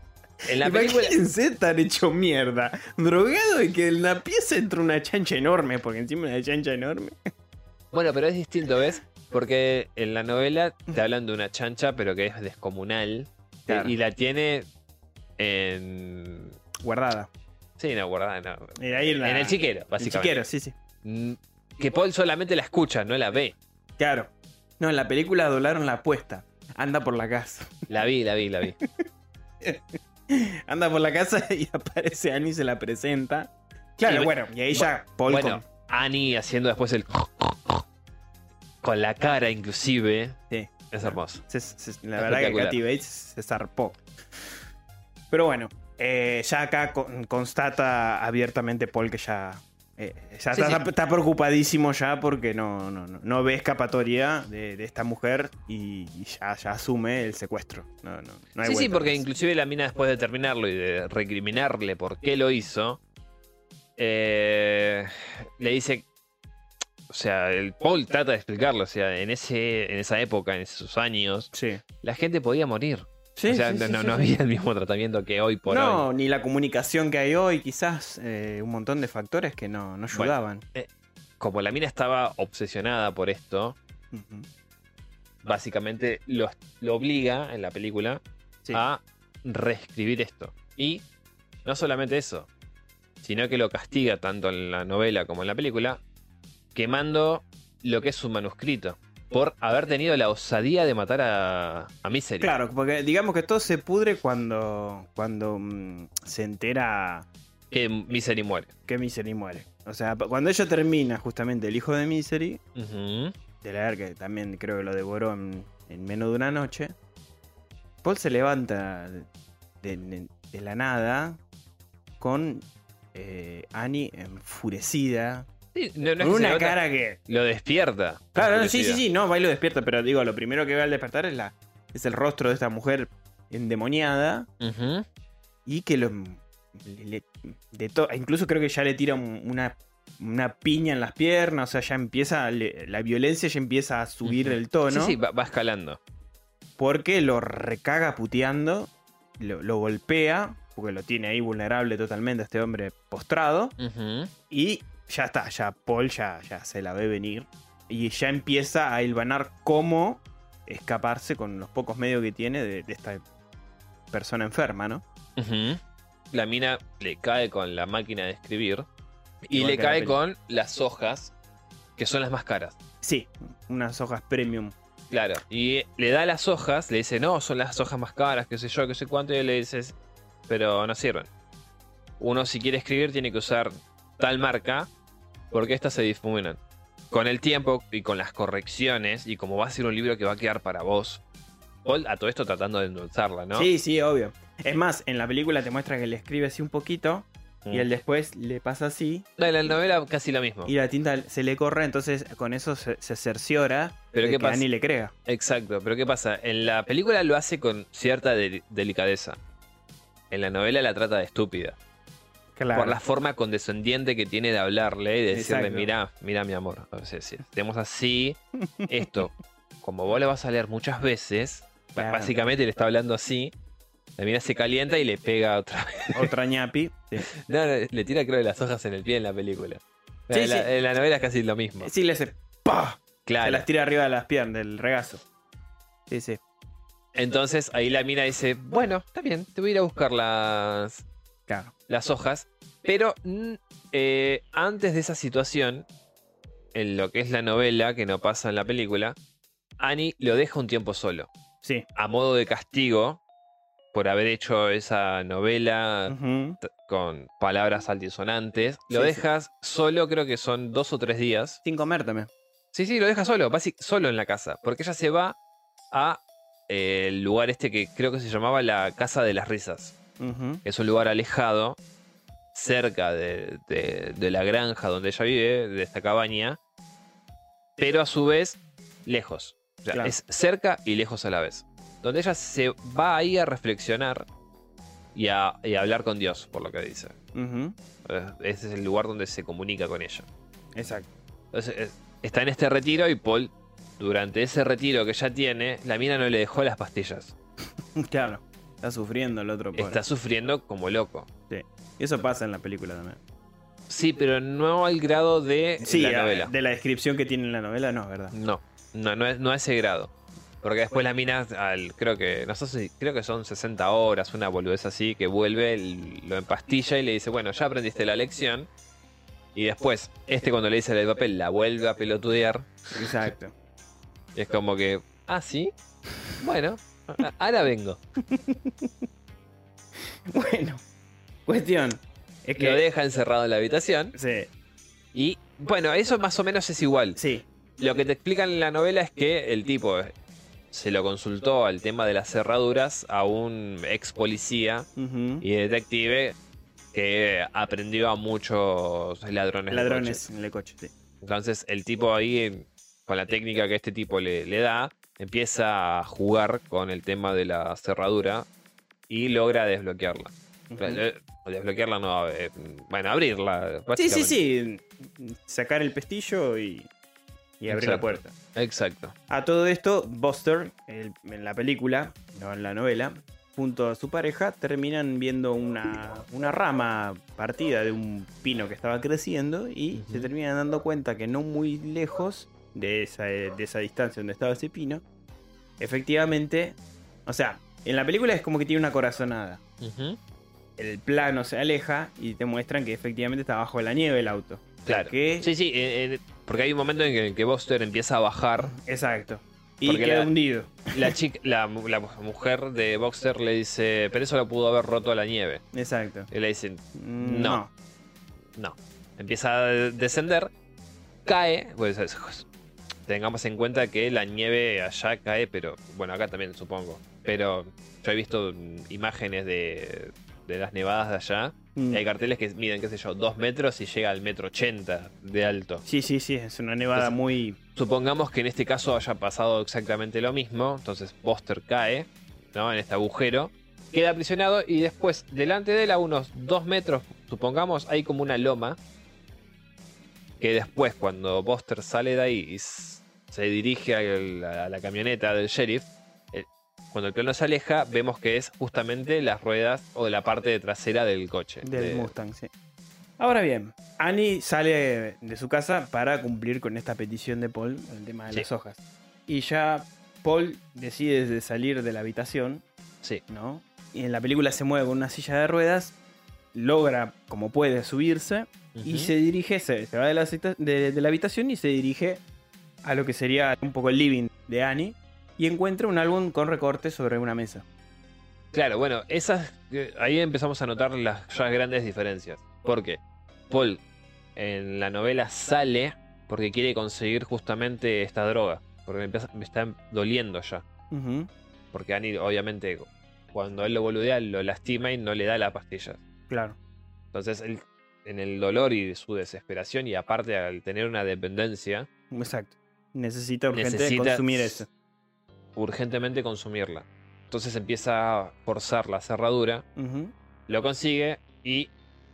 en la película... Imagínense estar hecho mierda, drogado y que en la pieza entra una chancha enorme, porque encima una chancha enorme. Bueno, pero es distinto, ¿ves? Porque en la novela te hablan de una chancha, pero que es descomunal. eh, Claro. Y la tiene en... Guardada. Sí, no, guardada, no. Ahí en, la- En el chiquero, El básicamente. chiquero, sí, sí. Mm, Que Paul solamente la escucha, no la ve. Claro. No, en la película doblaron la apuesta. Anda por la casa. La vi, la vi, la vi. Anda por la casa y aparece Annie y se la presenta. Claro, bueno, y ahí ya Paul bueno, con- Annie haciendo después el... Con la cara inclusive. Sí. Es hermoso. se- se- la verdad que. Katy Bates se zarpó. Pero bueno, eh, ya acá con- constata abiertamente Paul que ya. eh, ya Sí, está, sí. está preocupadísimo ya porque no, no, no, no ve escapatoria de, de esta mujer y, y ya, ya asume el secuestro. No, no, no hay sí, sí, porque inclusive la mina después de terminarlo y de recriminarle por qué lo hizo, eh, le dice, o sea, el Paul trata de explicarlo, o sea, en, ese, en esa época, en esos años, Sí. la gente podía morir. Sí, o sea, sí, no, había el mismo tratamiento que hoy por no, hoy. ni la comunicación que hay hoy, quizás eh, un montón de factores que no, no Bueno. ayudaban. Como la mina estaba obsesionada por esto, básicamente lo, lo obliga en la película a reescribir esto. Y no solamente eso, sino que lo castiga tanto en la novela como en la película, quemando lo que es su manuscrito, por haber tenido la osadía de matar a, a Misery. Claro, porque digamos que todo se pudre cuando, cuando mm, se entera Que Misery muere. que Misery muere. O sea, cuando ella termina justamente el hijo de Misery, de leer que también creo que lo devoró en, en menos de una noche, Paul se levanta de, de- de la nada con eh, Annie enfurecida, Sí, no- con una cara que... Lo despierta. Claro, no, sí, sí, sí, no, va y lo despierta, pero digo, lo primero que ve al despertar es, la, es el rostro de esta mujer endemoniada y que lo... le- le- de to- incluso creo que ya le tira un- una, una piña en las piernas, o sea, ya empieza, le- la violencia ya empieza a subir el tono. Sí, sí, va, va escalando. porque lo recaga puteando, lo, lo golpea, porque lo tiene ahí vulnerable totalmente a este hombre postrado, y ya está, ya Paul ya, ya se la ve venir, y ya empieza a hilvanar cómo escaparse con los pocos medios que tiene de, de esta persona enferma, ¿no? La mina le cae con la máquina de escribir y Igual le la cae con las hojas, que son las más caras. Sí, unas hojas premium. Claro. Y le da las hojas, le dice, no, son las hojas más caras, qué sé yo, qué sé cuánto, y le dices, pero no sirven. Uno si quiere escribir tiene que usar tal marca, porque estas se difuminan. con el tiempo y con las correcciones, y como va a ser un libro que va a quedar para vos, Paul a todo esto tratando de endulzarla, ¿no? Sí, sí, obvio. Es más, en la película te muestra que le escribe así un poquito Mm. y él después le pasa así No, en la novela casi lo mismo. y la tinta se le corre, entonces con eso se, se cerciora Pero de ¿qué que pasa? Annie le crea. Exacto, pero ¿qué pasa? En la película lo hace con cierta de- delicadeza. En la novela la trata de estúpida. Claro. Por la forma condescendiente que tiene de hablarle y de decirle, Exacto. mira, mira mi amor. O sea, si hacemos así, esto, como vos le vas a leer muchas veces, Claro. básicamente le está hablando así, la mina se calienta y le pega otra vez. Otra ñapi. Sí. No, no, le tira creo de las hojas en el pie en la película. Sí, en, la, sí. en la novela es casi lo mismo. Sí, le hace ¡pah! Claro. Se las tira arriba de las piernas, del regazo. Sí, sí. Entonces ahí la mina dice, bueno, está bien, te voy a ir a buscar las, Claro. las hojas. Pero eh, antes de esa situación, en lo que es la novela, que no pasa en la película, Annie lo deja un tiempo solo. Sí. A modo de castigo por haber hecho esa novela con palabras altisonantes. Lo Sí, sí. dejas solo, creo que son dos o tres días. Sin comer también. Sí, sí, lo deja solo, solo en la casa. Porque ella se va a eh, el lugar este que creo que se llamaba la Casa de las Risas. Es un lugar alejado, cerca de, de- de la granja donde ella vive, de esta cabaña, pero a su vez lejos. O sea, Claro. es cerca y lejos a la vez. Donde ella se va ahí a reflexionar y a, y a hablar con Dios, por lo que dice. Eh, Ese es el lugar donde se comunica con ella. Exacto. Entonces, eh, está en este retiro y Paul, durante ese retiro que ya tiene, la mina no le dejó las pastillas. Claro. Está sufriendo el otro pobre. Está sufriendo como loco. Y eso pasa en la película también. Sí, pero no al grado de Sí, la a- novela. de la descripción que tiene en la novela, no, ¿verdad? No, no, no, es, no a ese grado. Porque después la mina, al, creo que no sé si, creo que son 60 horas, una boludez así, que vuelve, lo empastilla y le dice, bueno, ya aprendiste la lección. Y después, este cuando le dice el papel, la vuelve a pelotudear. Exacto. Es como que, ah, sí, bueno, ahora vengo. Bueno, cuestión. Es que. Lo deja encerrado en la habitación. Sí, Y bueno, eso más o menos es igual. sí. Lo que te explican en la novela es que el tipo se lo consultó al tema de las cerraduras a un ex policía y detective que aprendió a muchos ladrones. Ladrones en el coche, sí. Entonces el tipo ahí, con la técnica que este tipo le, le da, empieza a jugar con el tema de la cerradura y logra desbloquearla. Eh, Desbloquearla no, eh, bueno, abrirla. Sí, sí, sí. Sacar el pestillo y, y abrir la puerta. Exacto. A todo esto, Buster, el- en la película, no en la novela, junto a su pareja, terminan viendo una, una rama partida de un pino que estaba creciendo y se terminan dando cuenta que no muy lejos de esa, de esa distancia donde estaba ese pino, efectivamente, o sea, en la película es como que tiene una corazonada. El plano se aleja y te muestran que efectivamente está bajo la nieve el auto. Claro. Que- Sí, sí, eh, eh, porque hay un momento en que, en que Buster empieza a bajar. Exacto. Y Porque queda la- hundido. La, chica, la, mu- la mujer de Buster le dice, pero eso lo pudo haber roto la nieve. Exacto. Y le dicen, Mm, No. no. Empieza a descender, cae, pues es- tengamos en cuenta que la nieve allá cae, pero bueno, acá también supongo. Pero yo he visto mm, imágenes de, de las nevadas de allá. Mm. Y hay carteles que miden, qué sé yo, dos metros y llega al metro ochenta de alto. Sí, sí, sí, es una nevada Entonces- muy... Supongamos que en este caso haya pasado exactamente lo mismo. Entonces Buster cae, ¿no? En este agujero. Queda aprisionado y después, delante de él, a unos dos metros, supongamos, hay como una loma. Que después, cuando Buster sale de ahí y se dirige a la, a la camioneta del sheriff, eh, cuando el plano se aleja, vemos que es justamente las ruedas o la parte trasera del coche. Del de- Mustang, sí. Ahora bien, Annie sale de su casa para cumplir con esta petición de Paul, el tema de Sí. las hojas. Y ya Paul decide de salir de la habitación, Sí, ¿no? Y en la película se mueve con una silla de ruedas, logra como puede subirse y se dirige, se, se va de la, de la habitación y se dirige a lo que sería un poco el living de Annie y encuentra un álbum con recortes sobre una mesa. Claro, bueno, esas ahí empezamos a notar las ya grandes diferencias. Porque Paul en la novela sale porque quiere conseguir justamente esta droga. Porque me, empieza- me está doliendo ya. Porque Annie, obviamente, cuando él lo boludea, lo lastima y no le da la pastilla. Claro. Entonces, él, en el dolor y su desesperación, y aparte al tener una dependencia, Exacto. Necesita urgente necesita consumir eso. urgentemente consumirla. Entonces empieza a forzar la cerradura, lo consigue y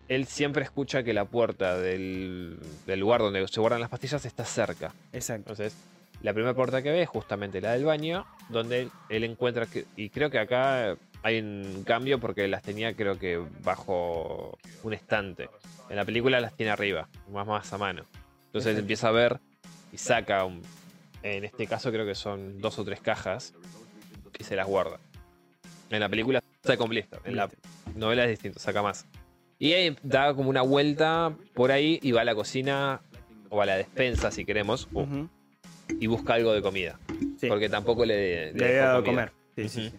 él siempre escucha que la puerta del, del lugar donde se guardan las pastillas está cerca. Exacto. Entonces, la primera puerta que ve es justamente la del baño, donde él, él encuentra que. Y creo que acá hay un cambio porque las tenía, creo que bajo un estante. En la película las tiene arriba, más, más a mano. Entonces él empieza a ver y saca, un- en este caso creo que son dos o tres cajas, y se las guarda. En la película está completo, en la novela es distinto, saca más. Y ahí da como una vuelta por ahí y va a la cocina o a la despensa si queremos Ujú, y busca algo de comida. sí. Porque tampoco le, Le había dejó dado a comida. comer. Sí, Ujú. sí.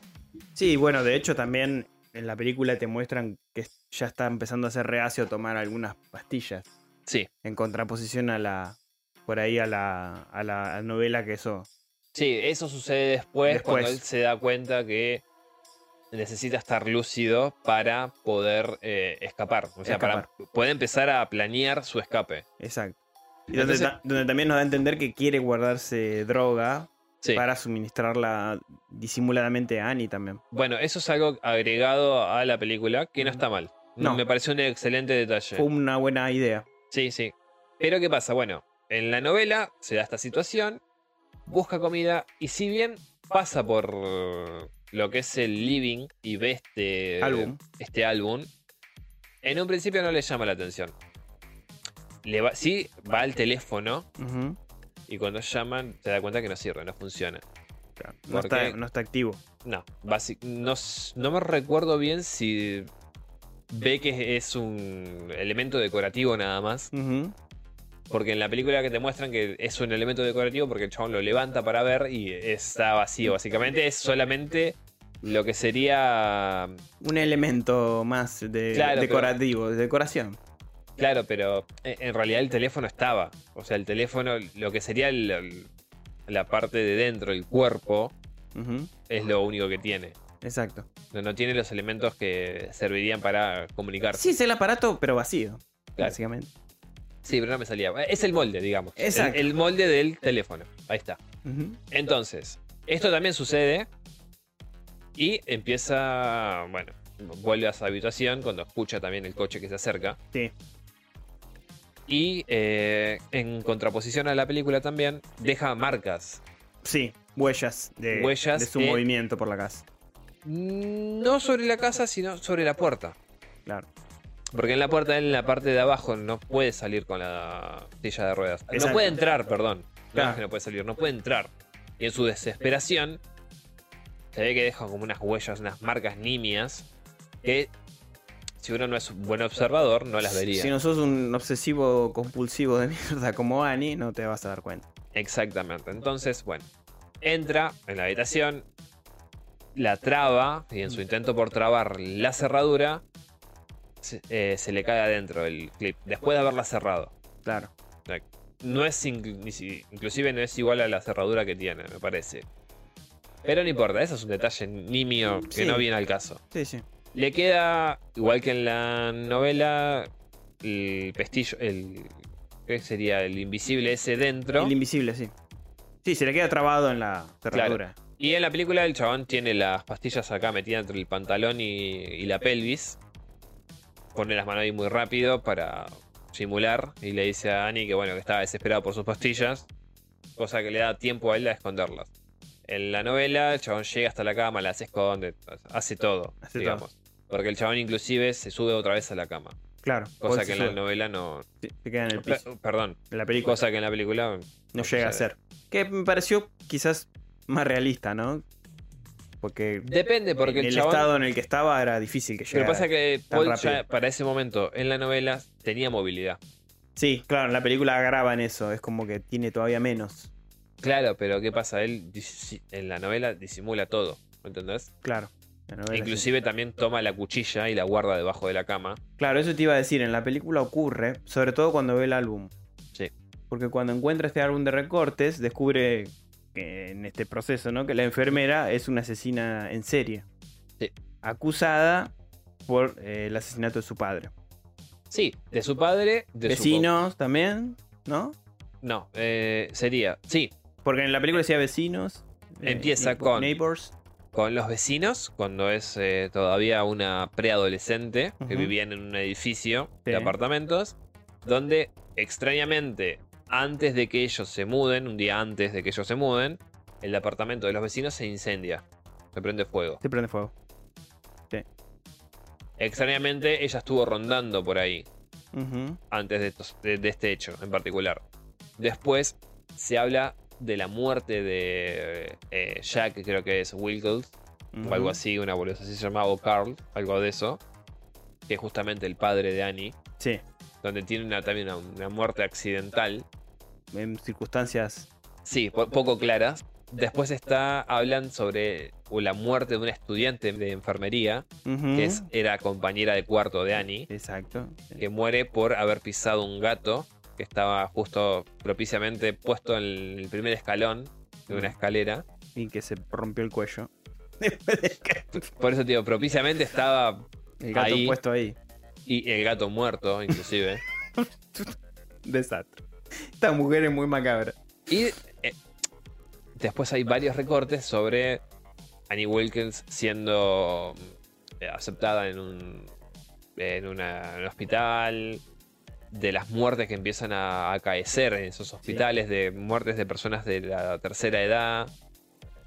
Sí, bueno, de hecho también en la película te muestran que ya está empezando a ser reacio a tomar algunas pastillas. Sí, En contraposición a la. Por ahí a la, a la novela que eso. sí, eso sucede después, Después. cuando él se da cuenta que necesita estar lúcido para poder eh, escapar. O sea, Escapar. para poder empezar a planear su escape. Exacto. Y donde, Entonces- ta- donde también nos da a entender que quiere guardarse droga Sí. para suministrarla disimuladamente a Annie también. Bueno, eso es algo agregado a la película que no está mal. No. Me pareció un excelente detalle. Fue una buena idea. Sí, sí. Pero ¿qué pasa? Bueno, en la novela se da esta situación, busca comida y si bien pasa por lo que es el living y ve este Álbum. este álbum, en un principio no le llama la atención. Le va, sí, va al teléfono y cuando llaman se da cuenta que no sirve, no funciona. Claro, No, está, no está activo. No, no, me recuerdo bien si ve que es un elemento decorativo nada más. Porque en la película que te muestran que es un elemento decorativo porque el chabón lo levanta para ver y está vacío. Básicamente es solamente lo que sería. Un elemento más de Claro, decorativo, de decoración. Claro, pero en en realidad el teléfono estaba. O sea, el teléfono, lo que sería el- el- la parte de dentro, el cuerpo, es lo único que tiene. Exacto. No, no tiene los elementos que servirían para comunicarse. Sí, es el aparato, pero vacío. Claro. Básicamente. Sí, pero no me salía. Es el molde, digamos. Exacto. el molde del teléfono. Ahí está. Entonces, esto también sucede y empieza, bueno, vuelve a su habitación cuando escucha también el coche que se acerca. Sí. Y eh, en contraposición a la película también, deja marcas. Sí, huellas de, Huellas de su movimiento por la casa. Mm, No sobre la casa, sino sobre la puerta. Claro. Porque en la puerta, él en la parte de abajo, no puede salir con la silla de ruedas. No puede entrar, perdón. No Claro. es que no puede salir, no puede entrar. Y en su desesperación, se ve que deja como unas huellas, unas marcas nimias, que si uno no es un buen observador, no las vería. Si no sos un obsesivo compulsivo de mierda como Annie, no te vas a dar cuenta. Exactamente. Entonces, bueno, entra en la habitación, la traba y en su intento por trabar la cerradura, se, eh, se le cae adentro el clip, después de haberla cerrado. Claro. No es inclusive no es igual a la cerradura que tiene, me parece. Pero no importa, eso es un detalle nimio que Sí. no viene al caso. Sí, sí. Le queda, igual que en la novela, el pestillo, el ¿qué sería? El invisible ese dentro. El invisible, sí. Sí, se le queda trabado en la cerradura. Y en la película el chabón tiene las pastillas acá metidas entre el pantalón y, y la pelvis. Pone las manos ahí muy rápido para simular. Y le dice a Annie que bueno, que estaba desesperado por sus pastillas. Cosa que le da tiempo a él a esconderlas. En la novela, el chabón llega hasta la cama, las esconde, hace todo, Hace digamos. Porque el chabón inclusive se sube otra vez a la cama. Claro. Cosa que en la novela no... Sí, se queda en el piso. perdón. En la película Cosa que en la película... no no llega a ser. Que me pareció quizás más realista, ¿no? Porque Depende, porque el el chabón... estado en el que estaba era difícil que Lo llegara. que pasa es que Paul ya para ese momento en la novela tenía movilidad. Sí, claro, en la película agravan eso. Es como que tiene todavía menos. Claro, pero ¿qué pasa? Él en la novela disimula todo, ¿me entendés? Claro. sí. Inclusive también toma la cuchilla y la guarda debajo de la cama. Claro, eso te iba a decir. En la película ocurre, sobre todo cuando ve el álbum. Sí. porque cuando encuentra este álbum de recortes, descubre que en este proceso, ¿no? Que la enfermera es una asesina en serie. Sí. Acusada por eh, el asesinato de su padre. Sí, de su padre, de su Vecinos también, ¿no? No, eh, sería. Sí, Porque en la película decía vecinos. eh, Empieza con- Neighbors. con los vecinos, cuando es todavía una preadolescente que vivían en un edificio de apartamentos, donde extrañamente, antes de que ellos se muden, un día antes de que ellos se muden, el apartamento de los vecinos se incendia, se prende fuego. Se prende fuego. Extrañamente, ella estuvo rondando por ahí antes de, estos- de- de este hecho en particular. Después se habla de la muerte de eh, Jack, creo que es Wilkes, o algo así, una bolsa así se llamaba, o Carl, algo de eso, que es justamente el padre de Annie, Sí. Donde tiene una, también una, una muerte accidental, En circunstancias. sí, po- poco claras. Después está, hablan sobre la muerte de una estudiante de enfermería, que es, era compañera de cuarto de Annie, Exacto. que muere por haber pisado un gato que estaba justo propiciamente puesto en el primer escalón de una escalera. Y que se rompió el cuello. Por eso, tío, propiciamente estaba El gato Ahí. puesto ahí. Y el gato muerto, inclusive. Desastre. Esta mujer es muy macabra. Y eh, después hay varios recortes sobre Annie Wilkins siendo eh, aceptada en un, en, una- en un hospital, de las muertes que empiezan a acaecer en esos hospitales, de muertes de personas de la tercera edad.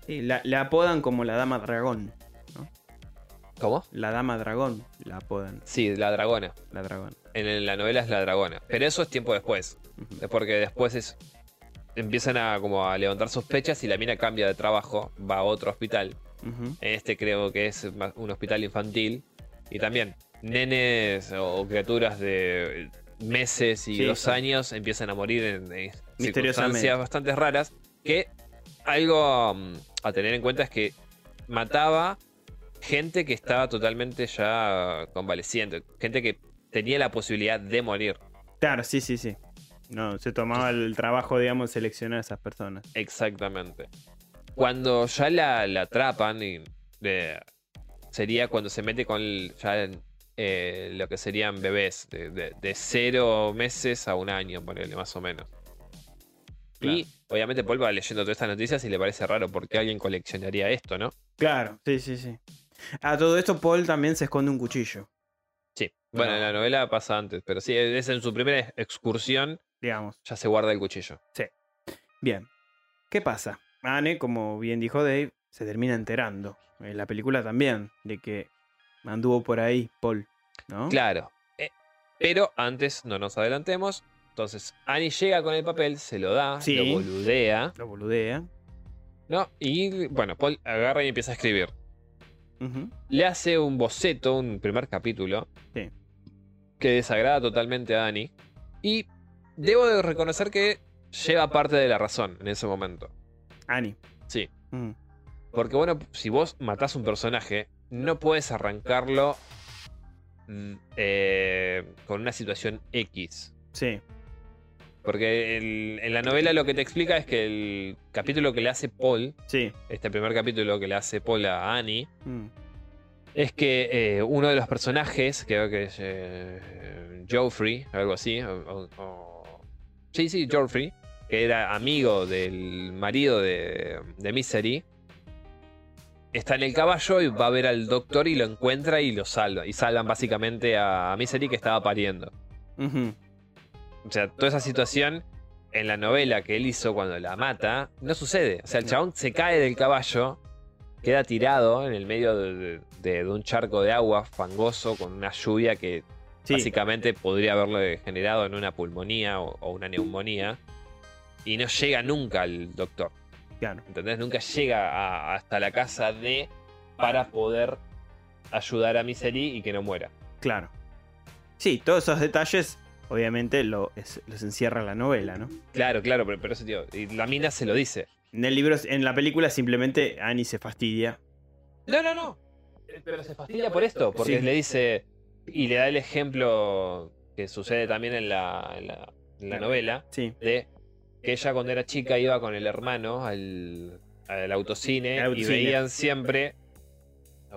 Sí, la, la apodan como la dama dragón. ¿Cómo? La dama dragón la apodan. Sí, la dragona. La dragón. En la novela es la dragona. Pero eso es tiempo después. Es porque después es. Empiezan a como a levantar sospechas y la mina cambia de trabajo, va a otro hospital. En este creo que es un hospital infantil. Y también nenes o criaturas de meses y Sí, dos sí. años empiezan a morir en, en circunstancias bastante raras. Que algo mm, a tener en cuenta es que mataba gente que estaba totalmente ya convaleciente. Gente que tenía la posibilidad de morir. Claro, sí, sí, sí. No, se tomaba el trabajo, digamos, de seleccionar a esas personas. Exactamente. Cuando ya la, la atrapan, y, eh, sería cuando se mete con el- ya eh, lo que serían bebés, de, de- de cero meses a un año, ponerle más o menos. Y obviamente Paul va leyendo todas estas noticias y le parece raro porque alguien coleccionaría esto, ¿no? Claro, sí, sí, sí. A todo esto, Paul también se esconde un cuchillo, Sí. Bueno, No. en la novela pasa antes, pero sí, es en su primera excursión, digamos. ya se guarda el cuchillo. Bien. ¿Qué pasa? Anne, como bien dijo Dave, se termina enterando. En la película también, de que anduvo por ahí Paul, ¿no? Claro. Eh, pero antes no nos adelantemos. Entonces, Annie llega con el papel, se lo da, Sí. lo boludea, Lo boludea. ¿no? Y bueno, Paul agarra y empieza a escribir. Le hace un boceto, un primer capítulo, Sí. que desagrada totalmente a Annie. Y debo de reconocer que lleva parte de la razón en ese momento. Annie. Sí. Ujú. Porque bueno, si vos matás un personaje, no puedes arrancarlo mm, eh, con una situación X. Sí. Porque el- en la novela lo que te explica es que el capítulo que le hace Paul, Sí. este primer capítulo que le hace Paul a Annie, Mm. es que eh, uno de los personajes, creo que es eh, Joffrey, algo así, o- o- o- sí, sí, Joffrey, que era amigo del marido de, de Misery, está en el caballo y va a ver al doctor y lo encuentra y lo salva. Y salvan básicamente a Misery que estaba pariendo. O sea, toda esa situación en la novela que él hizo cuando la mata, no sucede. O sea, el chabón se cae del caballo, queda tirado en el medio de, de- de un charco de agua fangoso con una lluvia que Sí. básicamente podría haberle generado en una pulmonía o, o una neumonía. Y no llega nunca al doctor. Claro. ¿Entendés? Nunca llega a- hasta la casa de para poder ayudar a Misery y que no muera. Claro. Sí, todos esos detalles, obviamente, lo, es- los encierra la novela, ¿no? Claro, claro, pero, pero eso, tío. Y la mina se lo dice. En el libro, en la película, simplemente Annie se fastidia. No, no, no. Pero se fastidia por esto, porque Sí. le dice. Y le da el ejemplo que sucede también en la, en la en la novela, Sí. de que ella cuando era chica iba con el hermano al, al autocine, y veían siempre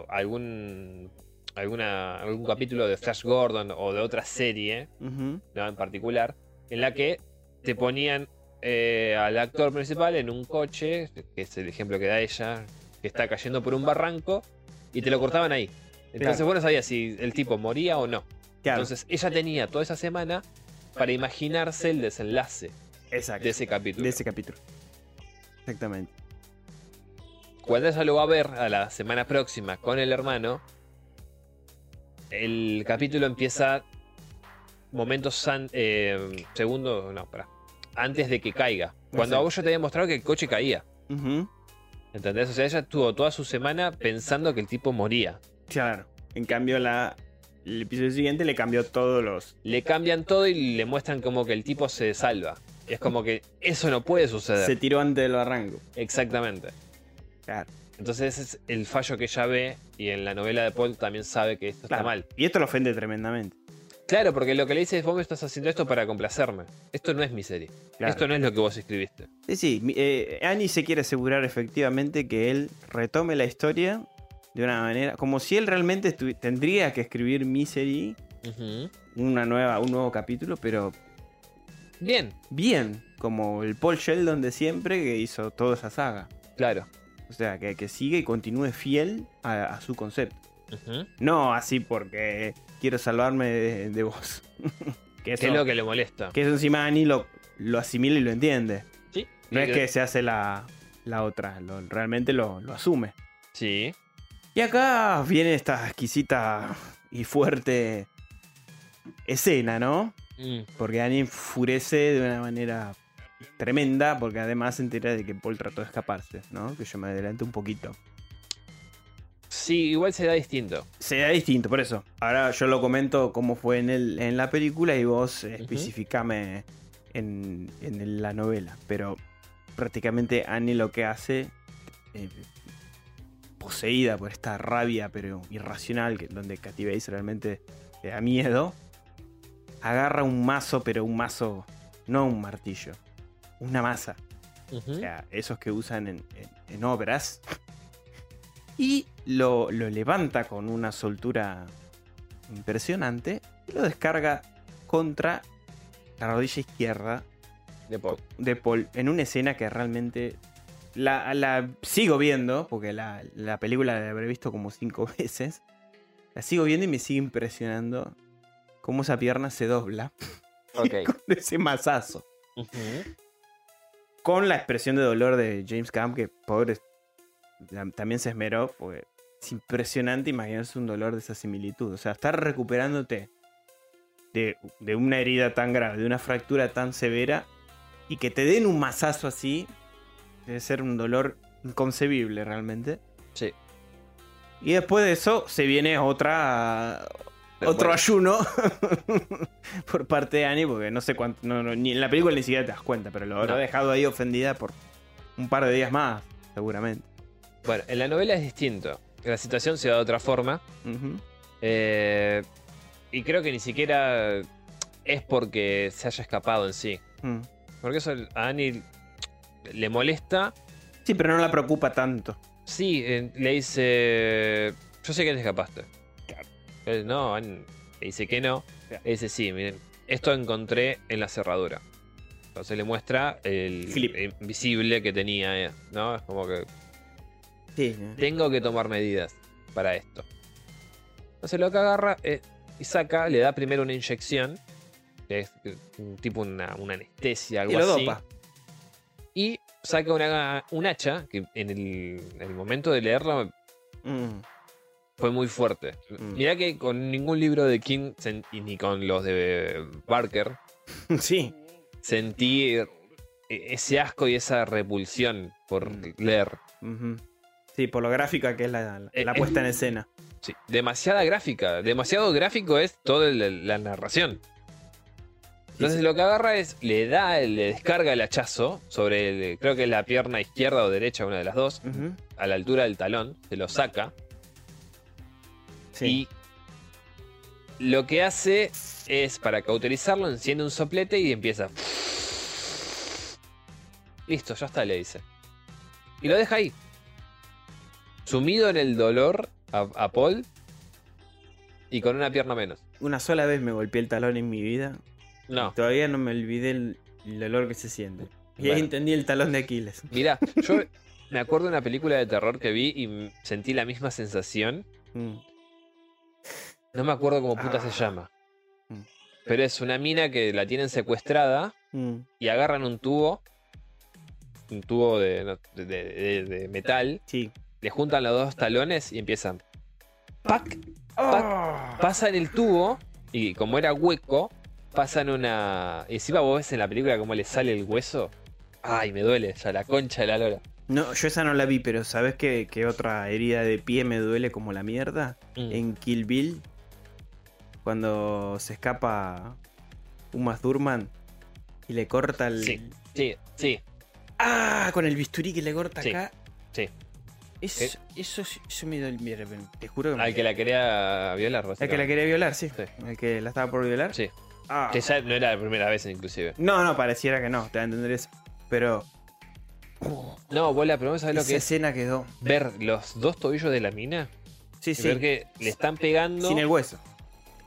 algún alguna, algún capítulo de Flash Gordon o de otra serie en particular, en la que te ponían eh, al actor principal en un coche, que es el ejemplo que da ella, que está cayendo por un barranco, y te lo cortaban ahí. Entonces Claro. vos no sabías si el tipo moría o no. Claro. Entonces ella tenía toda esa semana para imaginarse el desenlace Exacto. de ese capítulo. De ese capítulo. Exactamente. Cuando ella lo va a ver a la semana próxima con el hermano, el capítulo empieza momentos an- eh, segundo, no, para antes de que caiga. Cuando Exacto. a vos yo te había mostrado que el coche caía. Ujú. ¿Entendés? O sea, ella estuvo toda su semana pensando que el tipo moría. Claro. En cambio, la, el episodio siguiente le cambió todos los. Le cambian todo y le muestran como que el tipo se salva. Es como que eso no puede suceder. Se tiró antes del barranco. Exactamente. Claro. Entonces ese es el fallo que ella ve y en la novela de Paul también sabe que esto Claro. está mal. Y esto lo ofende tremendamente. Claro, porque lo que le dice es vos me estás haciendo esto para complacerme. Esto no es mi serie. Claro. Esto no es lo que vos escribiste. Sí, sí. eh, Annie se quiere asegurar efectivamente que él retome la historia de una manera. Como si él realmente tendría que escribir Misery, Ujú. una nueva, un nuevo capítulo, pero Bien, bien. Como el Paul Sheldon de siempre que hizo toda esa saga. claro. O sea, que, que sigue y continúe fiel a, a su concepto. No así porque quiero salvarme de, de vos. que, eso, ¿Qué es lo que le molesta? que eso encima Annie lo, lo asimila y lo entiende. Sí. No es que se hace la, la otra, lo- realmente lo, lo asume. Sí. Y acá viene esta exquisita y fuerte escena, ¿no? Mm, Porque Annie enfurece de una manera tremenda, porque además se entera de que Paul trató de escaparse, ¿no? Que yo me adelanto un poquito. Sí, igual se da distinto. Se da distinto, por eso. Ahora yo lo comento cómo fue en, el, en la película y vos eh, especificame en, en la novela. Pero prácticamente Annie lo que hace, eh, poseída por esta rabia pero irracional, que, donde Katy Bates realmente le da miedo, agarra un mazo, pero un mazo, no un martillo, una masa. O sea, esos que usan en, en- en obras. Y lo, lo levanta con una soltura impresionante y lo descarga contra la rodilla izquierda De Paul. de Paul en una escena que realmente la, la sigo viendo, porque la, la película la habré visto como cinco veces. La sigo viendo y me sigue impresionando cómo esa pierna se dobla Ok. con ese mazazo. Con la expresión de dolor de James Camp, que pobre también se esmeró, porque es impresionante imaginarse un dolor de esa similitud. O sea, estar recuperándote de, de una herida tan grave, de una fractura tan severa, y que te den un mazazo así, debe ser un dolor inconcebible realmente. Sí. Y después de eso se viene otra. Otro ayuno por parte de Annie, porque no sé cuánto. no, no, ni en la película ni siquiera te das cuenta, pero lo No. dejado ahí ofendida por un par de días más, seguramente. Bueno, en la novela es distinto. La situación se da de otra forma. Eh, y creo que ni siquiera es porque se haya escapado en sí. Mm. Porque eso a Annie le molesta. Sí, pero no la preocupa tanto. Sí, eh, le dice. Yo sé que te escapaste. Él, no, dice que no. Le dice, sí, miren, esto encontré en la cerradura. Entonces le muestra el Clip. invisible que tenía, eh, ¿no? Es como que Sí. tengo que tomar medidas para esto. Entonces lo que agarra eh, y saca, le da primero una inyección, que es un tipo una, una anestesia, algo Y lo así. dopa. Y saca una, un hacha, que en el, en el momento de leerla Mm. Fue muy fuerte. Mm. Mirá que con ningún libro de King, y ni con los de Barker, Sí. sentí eh, ese asco y esa repulsión por Mm. leer. Sí, por lo gráfica que es la, la- Eh, la puesta en escena. Sí, demasiada gráfica. Demasiado gráfico es toda la, la narración. Entonces lo que agarra es, le da, le descarga el hachazo sobre, el- creo que es la pierna izquierda o derecha, una de las dos, a la altura del talón, se lo saca Sí. y lo que hace es, para cauterizarlo, enciende un soplete y empieza. Listo, ya está, le dice. Y lo deja ahí. Sumido en el dolor a, a Paul y con una pierna menos. Una sola vez me golpeé el talón en mi vida. No, Todavía no me olvidé el, el dolor que se siente. Y ahí entendí el talón de Aquiles. Mirá, yo me acuerdo de una película de terror que vi y sentí la misma sensación. Mm. No me acuerdo cómo puta se Ah. llama. Mm. Pero es una mina que la tienen secuestrada Mm. y agarran un tubo. Un tubo de, de- de- de- de metal. Sí. Le juntan los dos talones y empiezan. ¡Pac! ¡Oh! Pasan el tubo y como era hueco, pasan una. Y encima vos ves en la película cómo le sale el hueso. Ay, me duele ya la concha de la lora. No, yo esa no la vi, pero ¿sabes qué, qué otra herida de pie me duele como la mierda? Mm. En Kill Bill, cuando se escapa Uma Thurman y le corta el... Sí. Sí, sí. ¡Ah! Con el bisturí que le corta Sí, acá. sí. Eso, eso, eso me dolió. mira, Te juro que me... Al que la quería violar, El que la quería violar, sí. Sí. El que la estaba por violar. Sí. Ah. Que ya no era la primera vez, inclusive. No, no, pareciera que no, te va a entender eso. Pero No, bola, pero vos sabés lo esa que es escena quedó. ver los dos tobillos de la mina Sí, y sí. ver que le están pegando. Sin el hueso.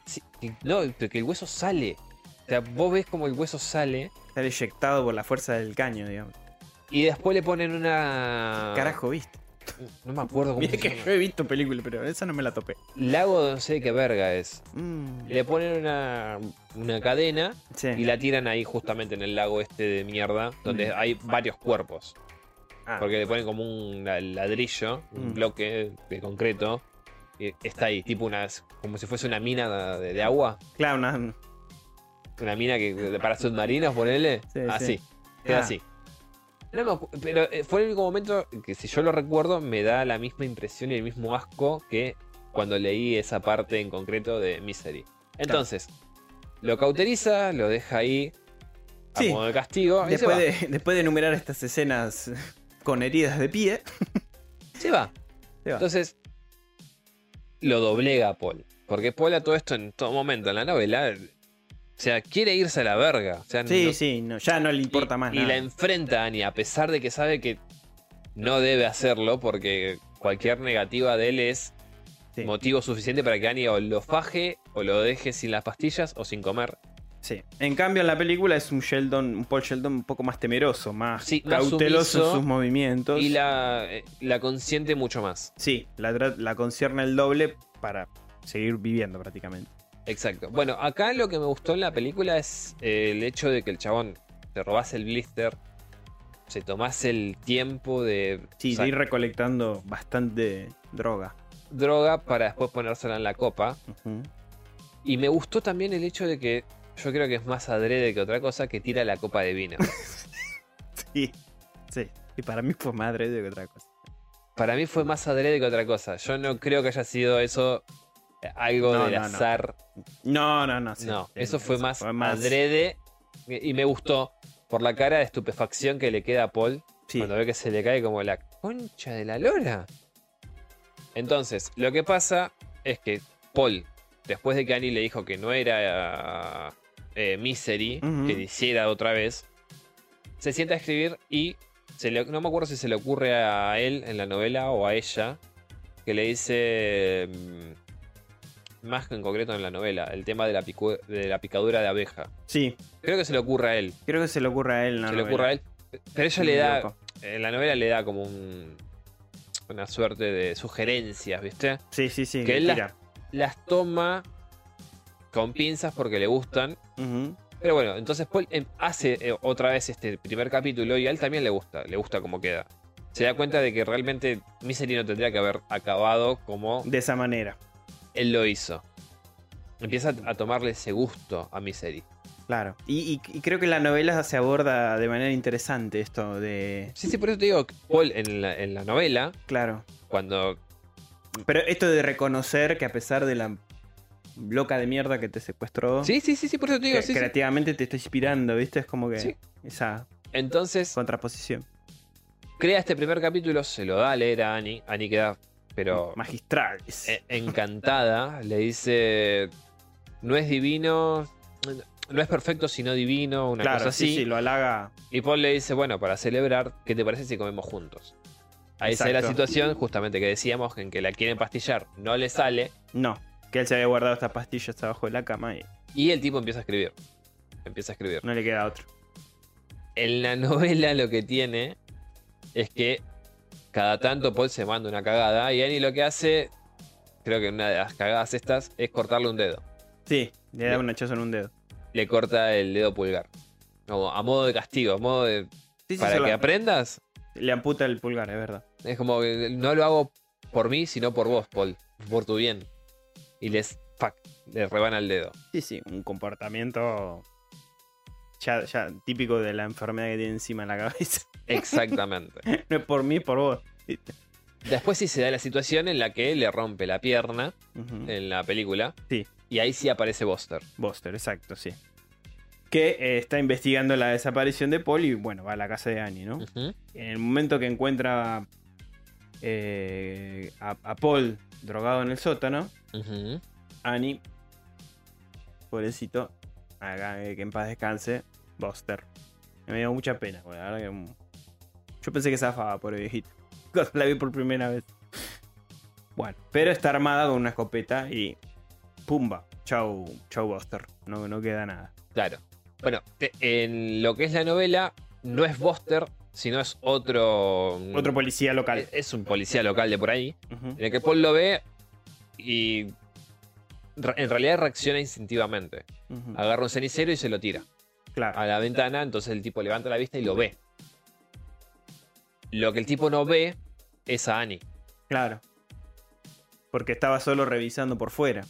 Sí, no, pero que el hueso sale. O sea, vos ves como el hueso sale Está eyectado por la fuerza del caño, digamos. y después le ponen una. Carajo, viste. No me acuerdo cómo Mira se que llama. yo he visto películas, pero esa no me la topé. Lago de no sé qué verga es. Mm, Le ponen una, una cadena sí. y la tiran ahí justamente en el lago este de mierda, donde Mm. hay varios cuerpos. Ah, Porque le ponen como un la- ladrillo, un Mm. bloque de concreto. Y está ahí, tipo unas. como si fuese una mina de, de agua. Claro, una- Una mina que para submarinos, ponele. Sí, así. sí. Queda Ah. así. No pero eh, fue el único momento que si yo lo recuerdo me da la misma impresión y el mismo asco que cuando leí esa parte en concreto de Misery. Entonces, lo cauteriza, lo deja ahí a Sí. modo de castigo después, de, después de enumerar estas escenas con heridas de pie, Se va. se va. Entonces, lo doblega a Paul. Porque Paul a todo esto en todo momento en la novela, o sea, quiere irse a la verga. O sea, sí, no- sí, no, ya no le importa y, más y nada. la enfrenta a Annie, a pesar de que sabe que no debe hacerlo, porque cualquier negativa de él es Sí. motivo suficiente para que Annie o lo faje, o lo deje sin las pastillas, o sin comer. Sí. En cambio, en la película es un Sheldon, un Paul Sheldon un poco más temeroso, más Sí, más cauteloso en sus movimientos. Y la, eh, la consiente mucho más. Sí, la, la concierne el doble para seguir viviendo prácticamente. Exacto. Bueno, acá lo que me gustó en la película es eh, el hecho de que el chabón te robase el blister, se tomase el tiempo de Sí, de ir recolectando bastante droga. droga para después ponérsela en la copa. Y me gustó también el hecho de que yo creo que es más adrede que otra cosa que tira la copa de vino. Sí, sí. Y para mí fue madre de otra cosa. Para mí fue más adrede que otra cosa. Yo no creo que haya sido eso eh, algo No, del no, azar. No, no, no. sí. no, Sí, eso fue más, fue más- adrede y y me gustó por la cara de estupefacción que le queda a Paul Sí. cuando ve que se le cae como la concha de la lora. Entonces, lo que pasa es que Paul, después de que Annie le dijo que no era eh, Misery, que hiciera otra vez, se sienta a escribir y se le- no me acuerdo si se le ocurre a él en la novela o a ella, que le dice, mm, más que en concreto en la novela, el tema de la, picu- de la picadura de abeja. Sí, Creo que se le ocurre a él. creo que se le ocurre a él. en la se le ocurre a él. Pero ella Sí, le da, loco. en la novela le da como un- una suerte de sugerencias, ¿viste? Sí, sí, sí. Que él. Las toma con pinzas porque le gustan. Pero bueno, entonces Paul em, hace eh, otra vez este primer capítulo y a él también le gusta, le gusta cómo queda. Se da cuenta de que realmente Misery no tendría que haber acabado como De esa manera. él lo hizo. Empieza a tomarle ese gusto a Misery. Claro. Y, y- y creo que en la novela se aborda de manera interesante esto de. Sí, sí, por eso te digo, que Paul en la, en la novela, Claro. cuando Pero esto de reconocer que a pesar de la loca de mierda que te secuestró, Sí, sí, sí, sí, por eso te digo. que sí, sí. creativamente te está inspirando, ¿viste? Es como que Sí. esa Entonces, contraposición. crea este primer capítulo, se lo da a leer a Annie. Annie queda, pero Magistrales. e- encantada. Le dice: no es divino, no es perfecto sino divino, una claro, cosa así. sí, lo halaga. Y Paul le dice, bueno, para celebrar, ¿qué te parece si comemos juntos? Ahí está la situación, justamente que decíamos, en que la quieren pastillar, no le sale, No, que él se había guardado estas pastillas abajo de la cama y y el tipo empieza a escribir. Empieza a escribir. no le queda otro. En la novela lo que tiene es que cada tanto Paul se manda una cagada y Annie lo que hace, creo que una de las cagadas estas, es cortarle un dedo. Sí, le da un hachazo en un dedo. Le corta el dedo pulgar. Como a modo de castigo, a modo de... Sí, sí, para que aprendas. le amputa el pulgar, es verdad. Es como que no lo hago por mí, sino por vos, Paul. Por tu bien. Y les... Fuck, le rebana el dedo. Sí, sí, un comportamiento ya, ya típico de la enfermedad que tiene encima en la cabeza. Exactamente. no es por mí, es por vos. Después sí se da la situación en la que le rompe la pierna en la película. Sí. Y ahí sí aparece Buster. Buster, exacto, sí. Que eh, está investigando la desaparición de Paul y bueno, va a la casa de Annie, ¿no? En el momento que encuentra eh, a, a Paul drogado en el sótano, Ujú. Annie, pobrecito, haga que en paz descanse, Buster. Me dio mucha pena, porque la verdad que. mm, Yo pensé que zafaba por el viejito. Cuando la vi por primera vez. Bueno, pero está armada con una escopeta y. ¡Pumba! Chau, chau Buster. No, no queda nada. Claro. Bueno, te- en lo que es la novela, no es Buster, sino es otro. Otro policía local. Es es un policía local de por ahí. En el que Paul lo ve y. En realidad reacciona instintivamente. Agarra un cenicero y se lo tira Claro. a la ventana. Entonces el tipo levanta la vista y lo ve. Lo que el tipo no ve es a Annie. Claro. Porque estaba solo revisando por fuera.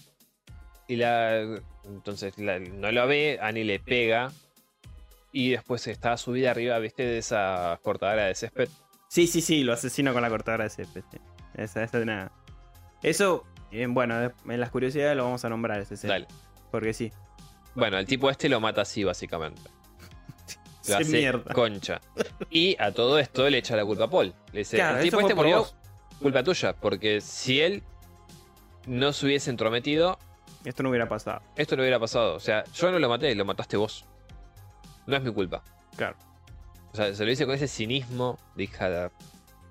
Y la. Entonces la- no lo ve, Annie le pega. Y después está subida arriba, ¿viste? De esa cortadora de césped. Sí, sí, sí, lo asesino con la cortadora de césped. Esa, esa es nada. Eso, eh, bueno, de- en las curiosidades lo vamos a nombrar ese Dale. Porque sí. Bueno, el tipo este lo mata así, básicamente. Lo hace mierda. concha. Y a todo esto le echa la culpa a Paul. Le dice, Claro, el tipo este murió, vos. culpa tuya. Porque si él no se hubiese entrometido, Esto no hubiera pasado. esto no hubiera pasado. O sea, yo no lo maté, lo mataste vos. No es mi culpa. Claro. O sea, se lo dice con ese cinismo de hija de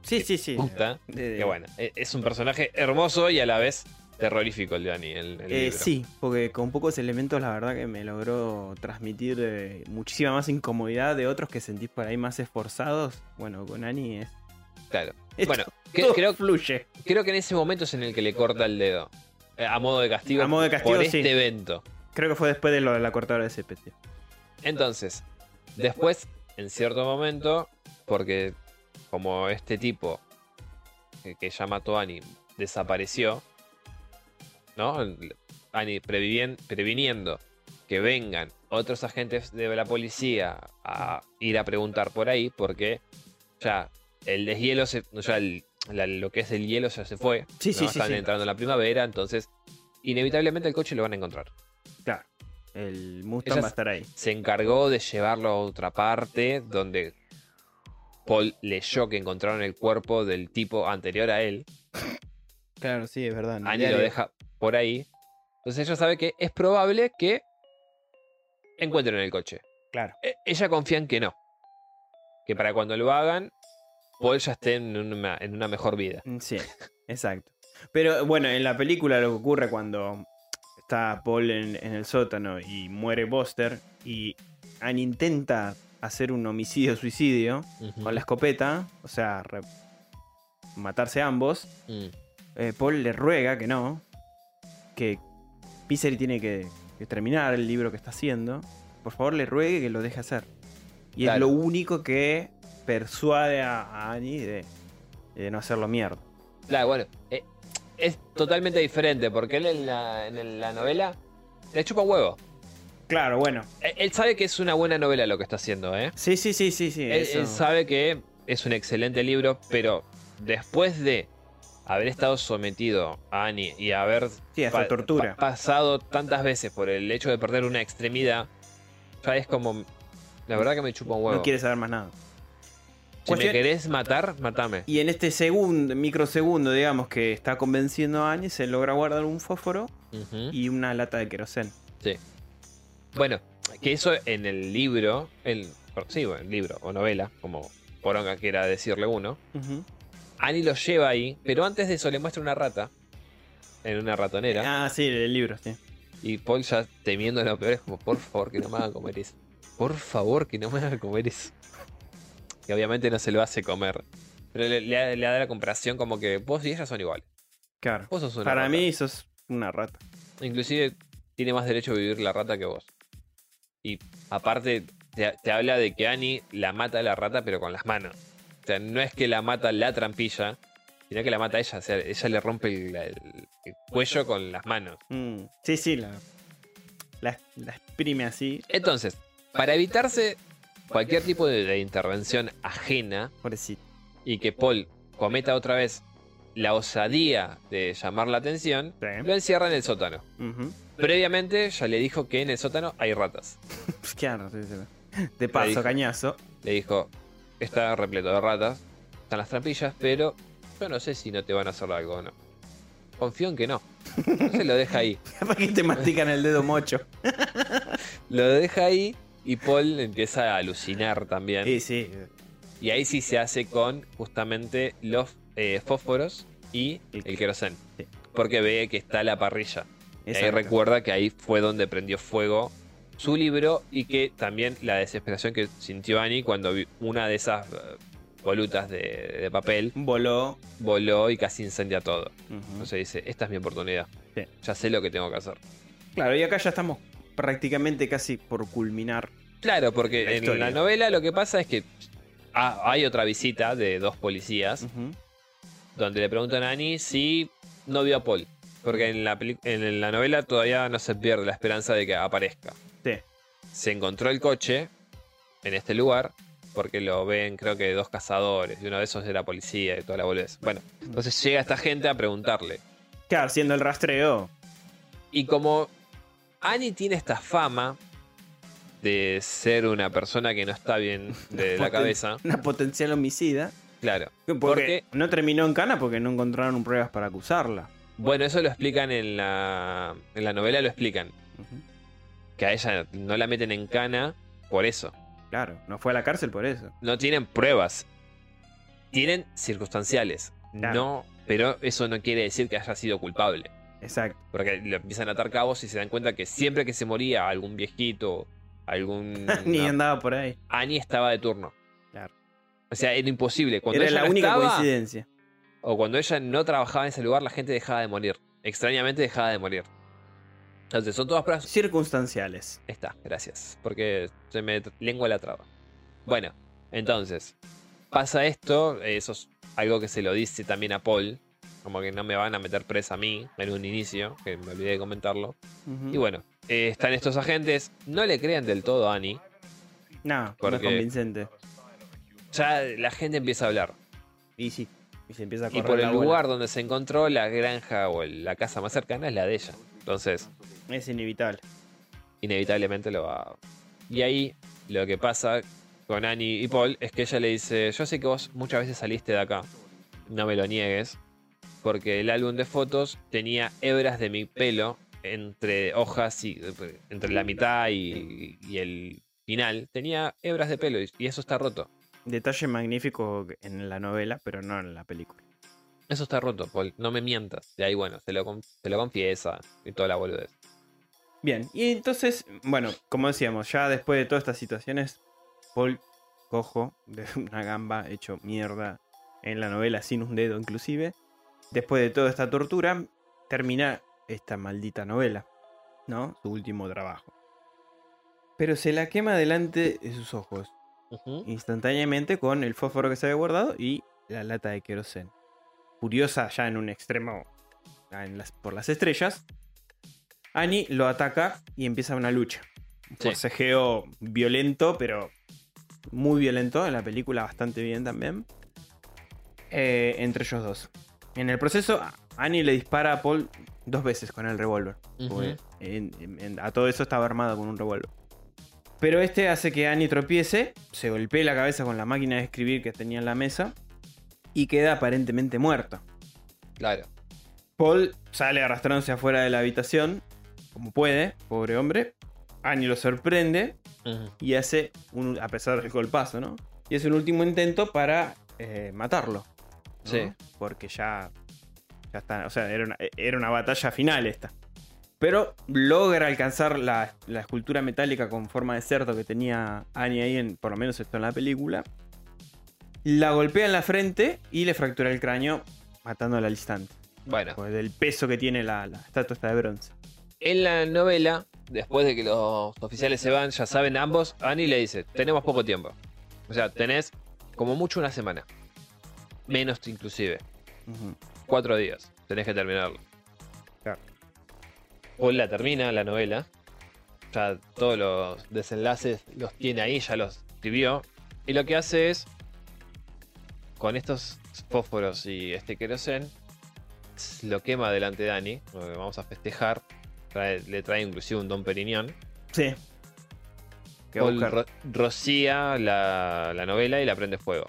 Sí, sí, sí. puta. Que bueno, e- es un personaje hermoso y a la vez terrorífico el de Dani, el, el Eh, libro. sí, porque con pocos elementos la verdad que me logró transmitir eh, muchísima más incomodidad de otros que sentís por ahí más esforzados. Bueno, con Annie es... Claro. es Bueno, que- creo, fluye. creo que en ese momento es en el que le corta el dedo. Eh, A modo de castigo. A modo de castigo, por sí. este evento. Creo que fue después de lo de la cortadora de césped. Entonces, después, en cierto momento, porque como este tipo que, que ya mató a Annie desapareció, ¿no? Previvien- previniendo que vengan otros agentes de la policía a ir a preguntar por ahí, porque ya el deshielo, se, ya el- la- lo que es el hielo ya se fue. Sí, ¿no? sí, sí, Están sí. entrando en la primavera, entonces inevitablemente el coche lo van a encontrar. Claro. El Mustang Ella va a estar ahí. se encargó de llevarlo a otra parte donde Paul leyó que encontraron el cuerpo del tipo anterior a él. Claro, sí, es verdad. Annie lo deja por ahí. Entonces ella sabe que es probable que encuentren el coche. Claro. E- Ella confía en que no. Que para cuando lo hagan, Paul ya esté en una, en una mejor vida. Mm, Sí, exacto. Pero bueno, en la película lo que ocurre cuando está Paul en, en el sótano y muere Buster y Anne intenta hacer un homicidio-suicidio con la escopeta, o sea, matarse ambos, Mm. eh, Paul le ruega que no, que Misery tiene que, que terminar el libro que está haciendo, por favor le ruegue que lo deje hacer. Y es lo único que persuade a, a Annie de, de no hacerlo mierda. Claro, bueno. eh, es totalmente diferente porque él en la, en la novela le chupa huevo. Claro, bueno. Él- sabe que es una buena novela lo que está haciendo, ¿eh? Sí, sí, sí, sí, sí. Él, eso. él sabe que es un excelente libro, pero después de haber estado sometido a Annie y haber Sí, tortura. pa- pasado tantas veces por el hecho de perder una extremidad, ya es como. La verdad que me chupa un huevo. No quiere saber más nada. si me querés matar, matame. Y en este segundo, microsegundo, digamos, que está convenciendo a Annie, se logra guardar un fósforo y una lata de querosén. Sí. Bueno, que eso en el libro, el, sí, bueno, el libro o novela, como Poronga quiera decirle uno, Ujú. Annie lo lleva ahí, pero antes de eso le muestra una rata en una ratonera Ah, sí, el libro, sí. y Paul ya temiendo lo peor es como, por favor que no me hagan comer eso. Por favor que no me hagan comer eso. Y obviamente no se lo hace comer. Pero le, le- le da la comparación como que vos y ella son iguales. Claro. Vos sos una Para rata. mí sos una rata. Inclusive tiene más derecho a vivir la rata que vos. Y aparte te, te habla de que Annie la mata a la rata pero con las manos. O sea, no es que la mata la trampilla, sino que la mata ella. O sea, ella le rompe el, el- el cuello con las manos. Mm, Sí, sí, la, la, la exprime así. Entonces, para evitarse cualquier tipo de, de intervención ajena Pobrecito. y que Paul cometa otra vez la osadía de llamar la atención, Sí. lo encierra en el sótano. Ujú. Previamente ya le dijo que en el sótano hay ratas. Pues claro, sí, sí. De paso, dijo. cañazo. Le dijo, está repleto de ratas, están las trampillas, pero yo no sé si no te van a hacer algo o no. Confío en que no. Se lo deja ahí. ¿Para qué te mastican el dedo mocho? Lo deja ahí y Paul empieza a alucinar también. Sí, sí. Y ahí sí se hace con justamente los eh, fósforos y El- el querosén. Sí. Porque ve que está la parrilla. Y ahí recuerda que ahí fue donde prendió fuego su libro y que también la desesperación que sintió Annie cuando vi una de esas eh, volutas de, de papel Voló. voló y casi incendia todo. Entonces dice, esta es mi oportunidad. Sí. Ya sé lo que tengo que hacer. Claro, y acá ya estamos prácticamente casi por culminar. Claro, porque La en historia. la novela lo que pasa es que ah, hay otra visita de dos policías donde le preguntan a Annie si no vio a Paul. Porque en la, en la novela todavía no se pierde la esperanza de que aparezca. Sí. Se encontró el coche en este lugar porque lo ven creo que dos cazadores y uno de esos era policía y toda la boludez. Bueno, entonces llega esta gente a preguntarle. Claro, haciendo el rastreo. Y como Annie tiene esta fama de ser una persona que no está bien de la cabeza, Una potencial homicida. claro. Porque Porque, no terminó en cana porque no encontraron pruebas para acusarla. Bueno, eso lo explican en la, en la novela, lo explican. Que a ella no la meten en cana por eso. Claro, no fue a la cárcel por eso. No tienen pruebas. Tienen circunstanciales. Claro. No, pero eso no quiere decir que haya sido culpable. Exacto. Porque lo empiezan a atar cabos y se dan cuenta que siempre que se moría algún viejito, algún. Ni no, andaba por ahí. Annie estaba de turno. Claro. O sea, era imposible. Cuando Era la única estaba, coincidencia. O cuando ella no trabajaba en ese lugar, la gente dejaba de morir. Extrañamente dejaba de morir. Entonces, son todas pruebas Circunstanciales. Está, gracias. Porque se me lengua la traba. Bueno, entonces, pasa esto, eso es algo que se lo dice también a Paul, como que no me van a meter presa a mí en un inicio, que me olvidé de comentarlo. Y bueno, eh, están estos agentes, no le crean del todo a Annie, No, no es convincente. ya la gente empieza a hablar. Y sí. Y se empieza a Y correr por el bola. lugar donde se encontró, la granja o la casa más cercana es la de ella. Entonces, Es inevitable. inevitablemente lo va. Y ahí lo que pasa con Annie y Paul es que ella le dice: Yo sé que vos muchas veces saliste de acá, no me lo niegues, porque el álbum de fotos tenía hebras de mi pelo entre hojas y entre la mitad y, y el final. Tenía hebras de pelo y, y eso está roto. Detalle magnífico en la novela, pero no en la película. Eso está roto, Paul, no me mientas. Y ahí, bueno, se lo, se lo confiesa y toda la boludez. Bien, y entonces, bueno, como decíamos, ya después de todas estas situaciones, Paul cojo de una gamba hecho mierda en la novela sin un dedo inclusive, después de toda esta tortura, termina esta maldita novela, ¿no? Su último trabajo. Pero se la quema delante de sus ojos, Instantáneamente con el fósforo que se había guardado y la lata de querosén. Furiosa ya en un extremo en las- por las estrellas, Annie lo ataca y empieza una lucha. Un Sí. forcejeo violento, pero muy violento. En la película bastante bien también. eh, entre ellos dos. En el proceso, Annie le dispara a Paul dos veces con el revólver. A todo eso estaba armado con un revólver. Pero este hace que Annie tropiece, se golpee la cabeza con la máquina de escribir que tenía en la mesa y queda aparentemente muerta. Claro. Paul sale arrastrándose afuera de la habitación como puede, pobre hombre. Annie lo sorprende y hace, un, a pesar del golpazo, ¿no? Y hace un último intento para eh, matarlo. ¿no? Sí. Porque ya, ya está, o sea, era una, era una batalla final esta. Pero logra alcanzar la, la escultura metálica con forma de cerdo que tenía Annie ahí, en, por lo menos esto en la película. La golpea en la frente y le fractura el cráneo, matándola al instante. Bueno, Por el peso que tiene la, la estatua esta de bronce. en la novela, después de que los oficiales se van, ya saben ambos, Annie le dice, tenemos poco tiempo. O sea, tenés como mucho una semana. Menos inclusive. Cuatro días. Tenés que terminarlo. Paul la termina, la novela. Ya todos los desenlaces los tiene ahí, ya los escribió. Y lo que hace es, con estos fósforos y este querosén, lo quema delante de Annie. porque Vamos a festejar. Trae- le trae inclusive un Don Periñón. Sí. Que va a Paul ro- rocía la, la novela y la prende fuego.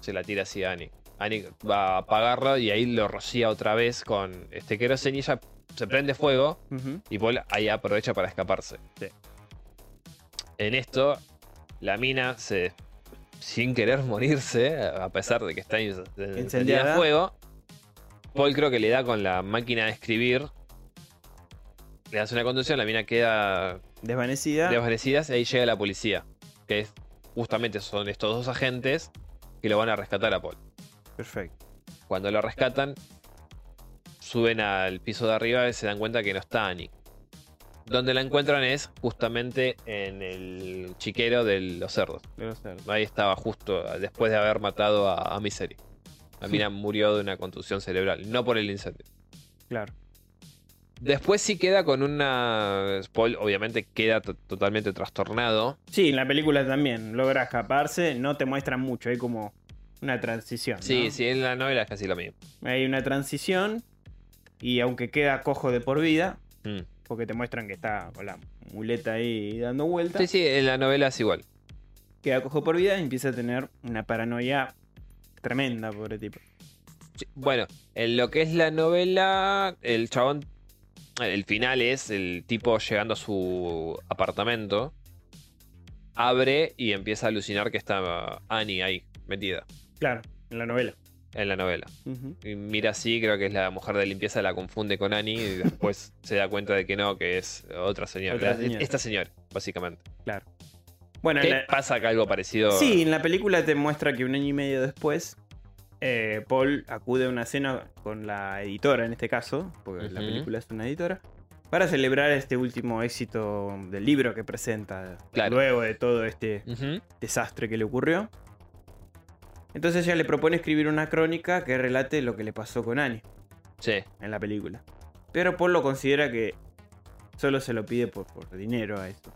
Se la tira así a Annie. Annie va a apagarlo y ahí lo rocía otra vez con este querosén y ella se prende fuego y Paul ahí aprovecha para escaparse. Sí. En esto, la mina se. sin querer morirse, a pesar de que está encendida fuego. Paul creo que le da con la máquina de escribir. Le hace una conducción, la mina queda Desvanecida. desvanecida y ahí llega la policía. Que es, justamente son estos dos agentes que lo van a rescatar a Paul. Perfecto. Cuando lo rescatan, suben al piso de arriba y se dan cuenta que no está Annie. Donde la encuentran es justamente en el chiquero de los cerdos. Ahí estaba justo después de haber matado a, a Misery. La mina murió de una contusión cerebral, no por el incendio. Claro. Después sí queda con una... Paul obviamente queda to- totalmente trastornado. Sí, en la película también. Logra escaparse. No te muestran mucho. Hay como una transición. ¿no? Sí, sí, en la novela es casi lo mismo. Hay una transición. Y aunque queda cojo de por vida. Mm. Porque te muestran que está con la muleta ahí dando vueltas. Sí, sí, en la novela es igual. Queda cojo por vida y empieza a tener una paranoia tremenda, pobre tipo. Sí, Bueno, en lo que es la novela, el chabón, el final es el tipo llegando a su apartamento, abre y empieza a alucinar que está Annie ahí, metida, Claro, en la novela. En la novela. Y mira así, creo que es la mujer de limpieza, la confunde con Annie y después se da cuenta de que no, que es otra señora. Otra La- señora. Esta señora, básicamente. Claro. Bueno, en ¿Qué la- pasa acá algo parecido? Sí, en la película te muestra que un año y medio después, eh, Paul acude a una cena con la editora en este caso, porque la película es una editora, para celebrar este último éxito del libro que presenta Claro. luego de todo este desastre que le ocurrió. Entonces ella le propone escribir una crónica que relate lo que le pasó con Annie Sí, en la película. Pero Paul lo considera que solo se lo pide por, por dinero a esto.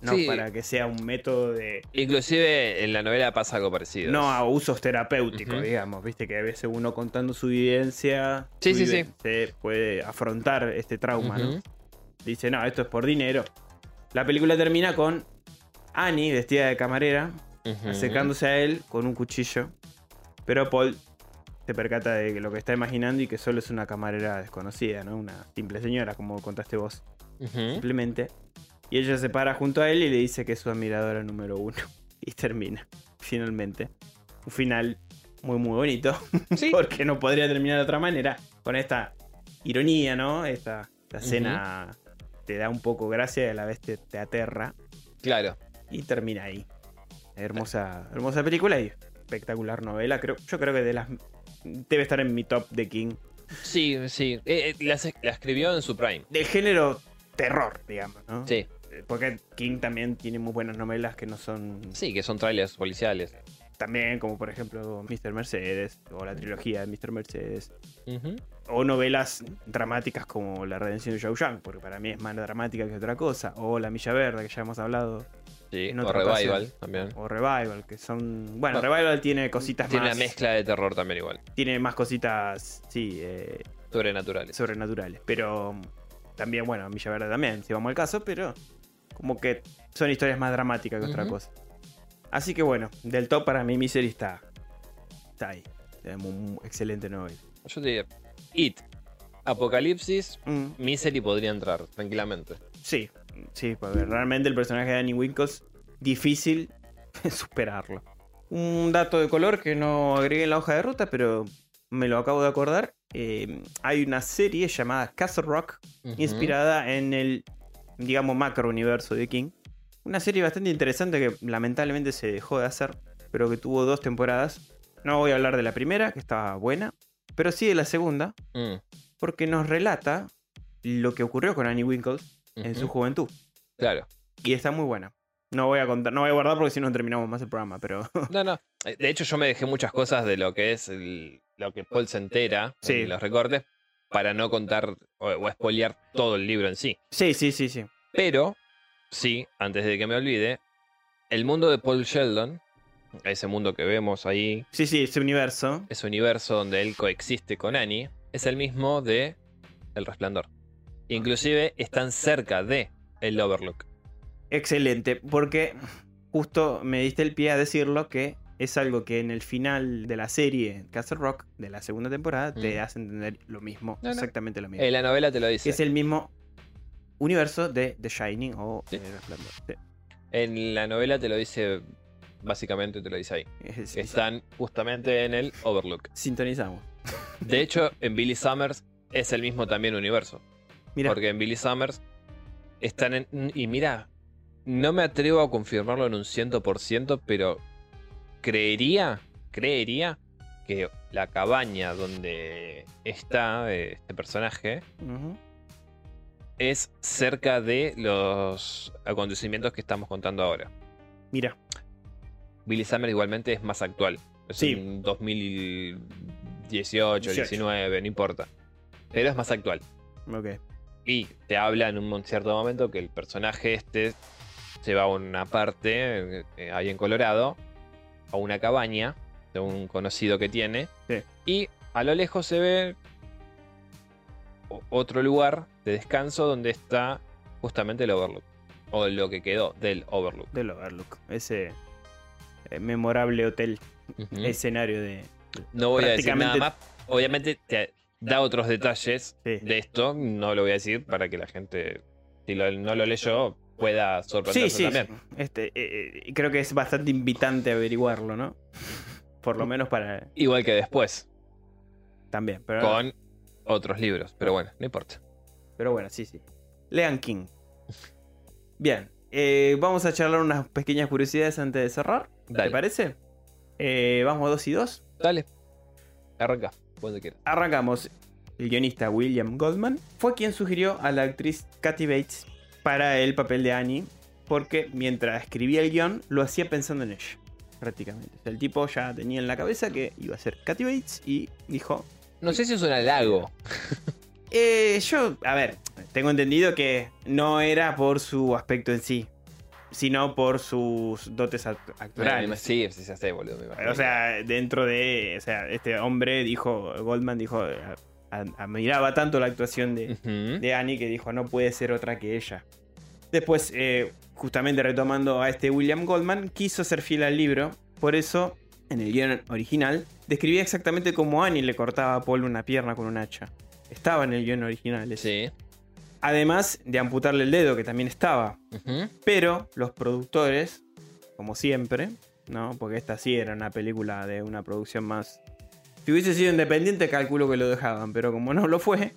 No Sí. para que sea un método de, inclusive en la novela pasa algo parecido. no a usos terapéuticos, digamos. Viste que a veces uno contando su vivencia Sí, su sí, sí. vivencia, puede afrontar este trauma, ¿no? Dice, no, esto es por dinero. La película termina con Annie vestida de camarera, Acercándose a él con un cuchillo. Pero Paul se percata de lo que está imaginando y que solo es una camarera desconocida, ¿no? Una simple señora, como contaste vos, simplemente. Y ella se para junto a él y le dice que es su admiradora número uno. Y termina, finalmente. Un final muy, muy bonito. Sí. Porque no podría terminar de otra manera. Con esta ironía, ¿no? Esta, esta escena te da un poco gracia y a la vez te, te aterra. Claro. Y termina ahí. Hermosa, hermosa película y espectacular novela. Creo, yo creo que de las. Debe estar en mi top de King. Sí, sí. Eh, eh, la, la escribió en su prime. Del género terror, digamos, ¿no? Sí, Eh, Porque King también tiene muy buenas novelas que no son. sí, que son trailers policiales. También, como por ejemplo Mr. Mercedes, o la trilogía de Mr. Mercedes. O novelas dramáticas como La Redención de Zhao Yang, porque para mí es más dramática que otra cosa. O La Milla Verde, que ya hemos hablado. Sí, En o otra Revival ocasión. también. O Revival, que son. Bueno, Bueno, Revival tiene cositas Tiene más. una mezcla de terror también igual. Tiene más cositas, sí, eh, Sobrenaturales. sobrenaturales. Pero mm, también, bueno, Milla Verde también, si vamos al caso, pero como que son historias más dramáticas que otra cosa. Así que bueno, del top para mí Misery está, está ahí. Es un excelente novela. Yo te diría, It. Apocalipsis, Mm, Misery podría entrar tranquilamente. sí, sí, porque realmente el personaje de Annie Winkles, difícil superarlo. Un dato de color que no agregué en la hoja de ruta, pero me lo acabo de acordar. eh, hay una serie llamada Castle Rock, inspirada en el, digamos, macro universo de King. Una serie bastante interesante que lamentablemente se dejó de hacer, pero que tuvo dos temporadas. No voy a hablar de la primera, que estaba buena, pero sí de la segunda, Mm, porque nos relata lo que ocurrió con Annie Winkles en su juventud. Claro. Y está muy buena. No voy a contar, no voy a guardar porque si no terminamos más el programa, pero No, no. Eh, De hecho, yo me dejé muchas cosas de lo que es el- lo que Paul se entera Sí. en los recortes para no contar o, o spoilear todo el libro en sí. sí, sí, sí, sí. Pero, sí, antes de que me olvide, el mundo de Paul Sheldon, ese mundo que vemos ahí, Sí, sí, ese universo. ese universo donde él coexiste con Annie, es el mismo de El Resplandor. Inclusive están cerca de el Overlook. Excelente, porque justo me diste el pie a decirlo que es algo que en el final de la serie Castle Rock de la segunda temporada te Mm. hace entender lo mismo, No, no. exactamente lo mismo. En la novela te lo dice. es el mismo universo de The Shining o Sí. El Resplandor. Sí, En la novela te lo dice, básicamente te lo dice ahí. es- es- Están justamente en el Overlook. Sintonizamos. De hecho, en Billy Summers es el mismo también universo. Porque en Billy Summers están en... Y mira, no me atrevo a confirmarlo en un 100%, pero creería, creería que la cabaña donde está eh, este personaje es cerca de los acontecimientos que estamos contando ahora. mira, Billy Summers igualmente es más actual. Es Sí. un 2018, 18. 19, no importa. Pero es más actual. ok. Y te habla en un cierto momento que el personaje este se va a una parte, eh, ahí en Colorado, a una cabaña de un conocido que tiene. Sí. Y a lo lejos se ve otro lugar de descanso donde está justamente el Overlook. O lo que quedó del Overlook. Del Overlook. Ese eh, memorable hotel, escenario de. No voy a decir nada más. Obviamente te da otros detalles Sí. de esto. No lo voy a decir para que la gente, si lo- no lo leyó, pueda sorprenderse sí. también. Este, eh, eh, creo que es bastante invitante averiguarlo, ¿no? Por lo menos para. Igual que después, También. Pero, con otros libros. Pero bueno, no importa. pero bueno, sí, sí. Lean King. Bien. eh, vamos a charlar unas pequeñas curiosidades antes de cerrar. ¿Te parece? Eh, vamos dos y dos. Dale. Arranca, cuando quieras. Arrancamos. El guionista William Goldman fue quien sugirió a la actriz Kathy Bates para el papel de Annie, porque mientras escribía el guion lo hacía pensando en ella, prácticamente. O sea, el tipo ya tenía en la cabeza que iba a ser Kathy Bates y dijo, No sé si es un halago. eh, yo, a ver, tengo entendido que no era por su aspecto en sí, sino por sus dotes act- actorales. Sí, sí se hace, boludo. me. O sea, dentro de. O sea, este hombre dijo. Goldman dijo. Admiraba tanto la actuación de, de Annie que dijo: No puede ser otra que ella. Después, eh, justamente retomando a este William Goldman, quiso ser fiel al libro. Por eso, en el guion original, describía exactamente cómo Annie le cortaba a Paul una pierna con un hacha. Estaba en el guion original. Sí. Además de amputarle el dedo, que también estaba. Pero los productores, como siempre, ¿no? Porque esta sí era una película de una producción más. Si hubiese sido independiente, calculo que lo dejaban, pero como no lo fue,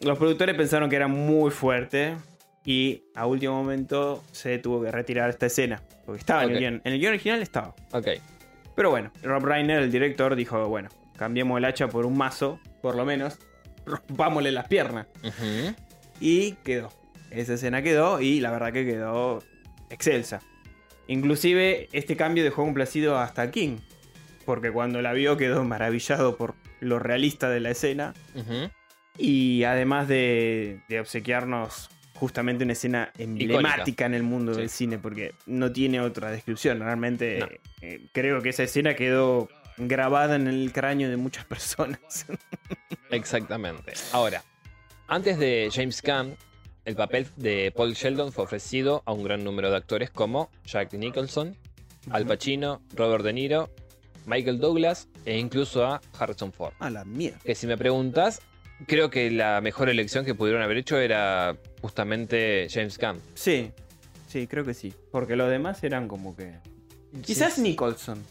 los productores pensaron que era muy fuerte y a último momento se tuvo que retirar esta escena. Porque estaba en Ok. el guion. En el guion original estaba. Ok. Pero bueno, Rob Reiner, el director, dijo: bueno, cambiemos el hacha por un mazo, por lo menos. Rompámosle las piernas. Ujú. Y quedó. Esa escena quedó y la verdad que quedó excelsa. Inclusive este cambio dejó complacido hasta King. Porque cuando la vio quedó maravillado por lo realista de la escena. Y además de, de obsequiarnos justamente una escena emblemática en el mundo Sí. del cine. Porque no tiene otra descripción. Realmente No. eh, creo que esa escena quedó grabada en el cráneo de muchas personas. Exactamente. Ahora, antes de James Gunn, el papel de Paul Sheldon fue ofrecido a un gran número de actores como Jack Nicholson, Al Pacino, Robert De Niro, Michael Douglas e incluso a Harrison Ford. A la mierda. Que si me preguntas, creo que la mejor elección que pudieron haber hecho era justamente James Gunn. Sí, sí, creo que sí. Porque los demás eran como que. Quizás Sí. Nicholson.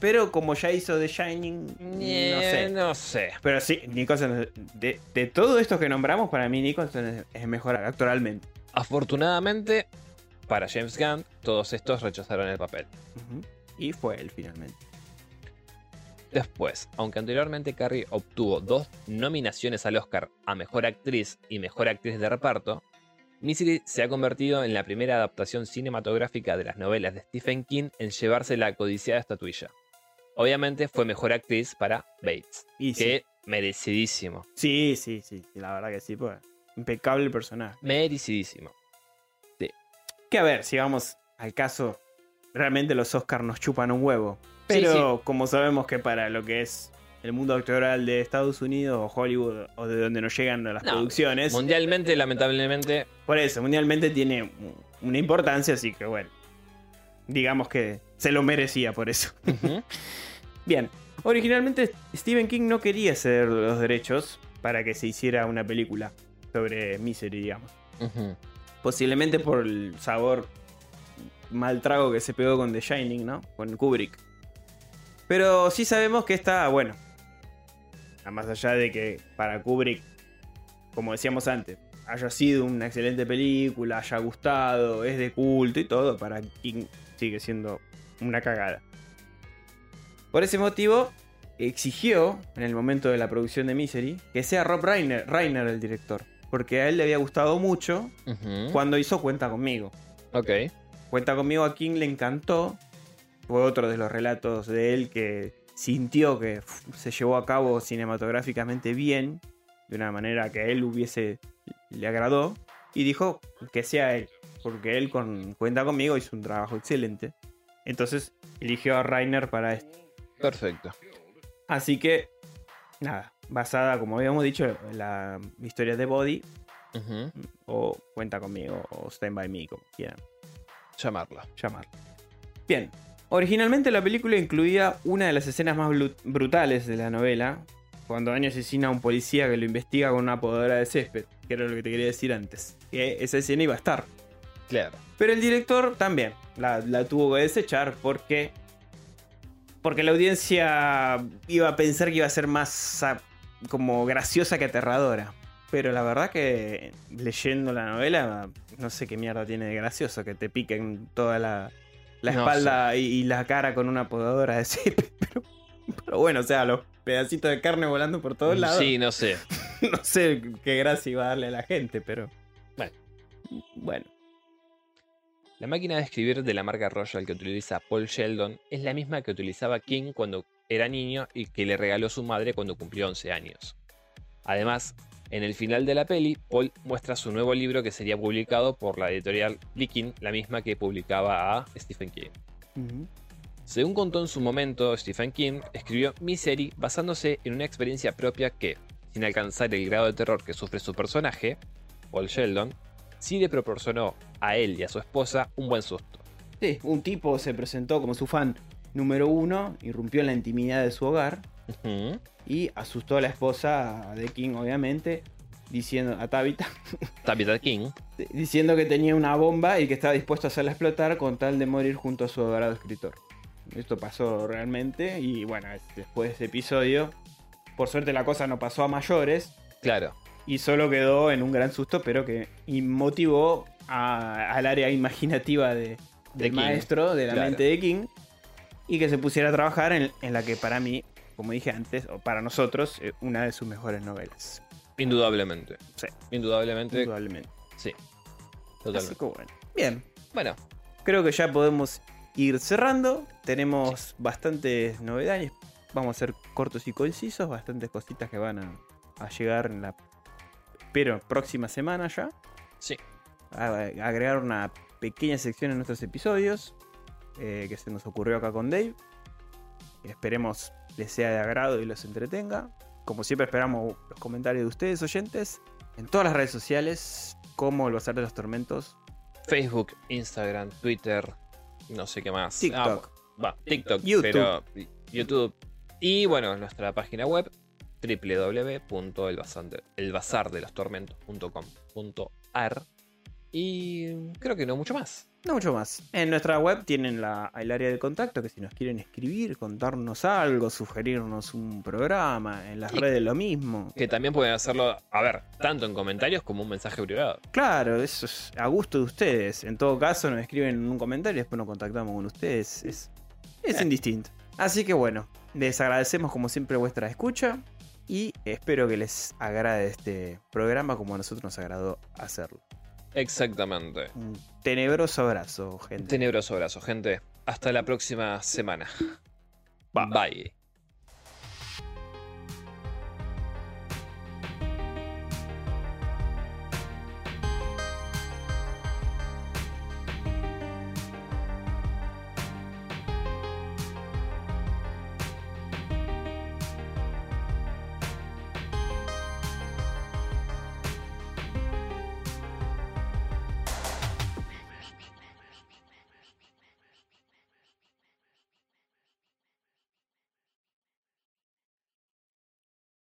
Pero como ya hizo The Shining, no Eh, sé. No sé. Pero sí, Nicholson, de, de todo esto que nombramos, para mí Nicholson es, es mejor actualmente. Afortunadamente, para James Gunn, todos estos rechazaron el papel. Y fue él finalmente. Después, aunque anteriormente Carrie obtuvo dos nominaciones al Oscar a Mejor Actriz y Mejor Actriz de Reparto, Misery se ha convertido en la primera adaptación cinematográfica de las novelas de Stephen King en llevarse la codiciada estatuilla. Obviamente fue Mejor Actriz para Bates, Y sí. que merecidísimo, sí, sí, sí, sí, la verdad que sí, pues. Impecable el personaje. merecidísimo. Que a ver, si vamos al caso, realmente los Oscars nos chupan un huevo. Pero como sabemos que para lo que es el mundo actoral de Estados Unidos o Hollywood o de donde nos llegan las No, producciones, Mundialmente, lamentablemente, por eso, mundialmente tiene una importancia, así que bueno, digamos que se lo merecía por eso. Bien, originalmente Stephen King no quería ceder los derechos para que se hiciera una película sobre Misery, digamos. Posiblemente por el sabor mal trago que se pegó con The Shining, ¿no? Con Kubrick. Pero sí sabemos que está, bueno, más allá de que para Kubrick, como decíamos antes, haya sido una excelente película, haya gustado, es de culto y todo, para King sigue siendo una cagada. Por ese motivo, exigió, en el momento de la producción de Misery, que sea Rob Reiner, Reiner el director. Porque a él le había gustado mucho cuando hizo Cuenta conmigo. Ok. Cuenta conmigo a King le encantó. Fue otro de los relatos de él que sintió que se llevó a cabo cinematográficamente bien, de una manera que a él hubiese le agradó y dijo que sea él, porque él con Cuenta conmigo hizo un trabajo excelente. Entonces eligió a Rainer para esto. Perfecto. Así que nada, basada como habíamos dicho en la historia de Body o Cuenta conmigo o Stand by Me como quieran. Llamarlo. llamar. Bien, originalmente la película incluía una de las escenas más brutales de la novela, cuando Anya asesina a un policía que lo investiga con una podadora de césped, que era lo que te quería decir antes. Que esa escena iba a estar. Claro. Pero el director también la, la tuvo que desechar porque. Porque la audiencia iba a pensar que iba a ser más ah, como graciosa que aterradora. Pero la verdad que leyendo la novela, no sé qué mierda tiene de gracioso que te piquen toda la, la No espalda y, y la cara con una podadora de césped. Pero, pero bueno, o sea, los pedacitos de carne volando por todos lados. Sí, no sé. no sé qué gracia iba a darle a la gente, pero. Bueno. Bueno. La máquina de escribir de la marca Royal que utiliza Paul Sheldon es la misma que utilizaba King cuando era niño y que le regaló su madre cuando cumplió 11 años. Además, en el final de la peli, Paul muestra su nuevo libro que sería publicado por la editorial Licking, la misma que publicaba a Stephen King. Según contó en su momento Stephen King, escribió Misery basándose en una experiencia propia que, sin alcanzar el grado de terror que sufre su personaje, Paul Sheldon, sí le proporcionó a él y a su esposa un buen susto. Sí, un tipo se presentó como su fan número uno, irrumpió en la intimidad de su hogar Y asustó a la esposa de King, obviamente, diciendo a Tabitha, Tabitha King, diciendo que tenía una bomba y que estaba dispuesto a hacerla explotar con tal de morir junto a su adorado escritor. Esto pasó realmente y bueno, es- después de ese episodio, por suerte la cosa no pasó a mayores. Claro, y solo quedó en un gran susto, pero que motivó al área imaginativa de, De del King, maestro, de la claro. mente de King, y que se pusiera a trabajar en, en la que para mí, como dije antes, o para nosotros, eh, una de sus mejores novelas. indudablemente. Sí. Indudablemente, Indudablemente. sí. Así Totalmente. que bueno. Bien, Bueno, creo que ya podemos ir cerrando. Tenemos bastantes novedades. Vamos a ser cortos y concisos, bastantes cositas que van a, a llegar en la pero próxima semana ya. sí. a- a agregar una pequeña sección en nuestros episodios eh, que se nos ocurrió acá con Dave. Esperemos les sea de agrado y los entretenga. Como siempre esperamos los comentarios de ustedes oyentes en todas las redes sociales como el Bazar de los Tormentos. Facebook, Instagram, Twitter, no sé qué más. TikTok. Ah, va, TikTok, YouTube. pero YouTube. Y bueno, nuestra página web, www.elbazardelostormentos.com.ar y creo que no mucho más. No mucho más. En nuestra web tienen la, el área de contacto que si nos quieren escribir, contarnos algo, sugerirnos un programa, en las redes lo mismo. Que también pueden hacerlo, a ver, tanto en comentarios como un mensaje privado. Claro, eso es a gusto de ustedes. En todo caso, nos escriben en un comentario y después nos contactamos con ustedes. Es, es Eh. indistinto. Así que bueno, les agradecemos como siempre vuestra escucha y espero que les agrade este programa como a nosotros nos agradó hacerlo. Exactamente. Un tenebroso abrazo, gente. Tenebroso abrazo, gente. Hasta la próxima semana. Bye. Bye.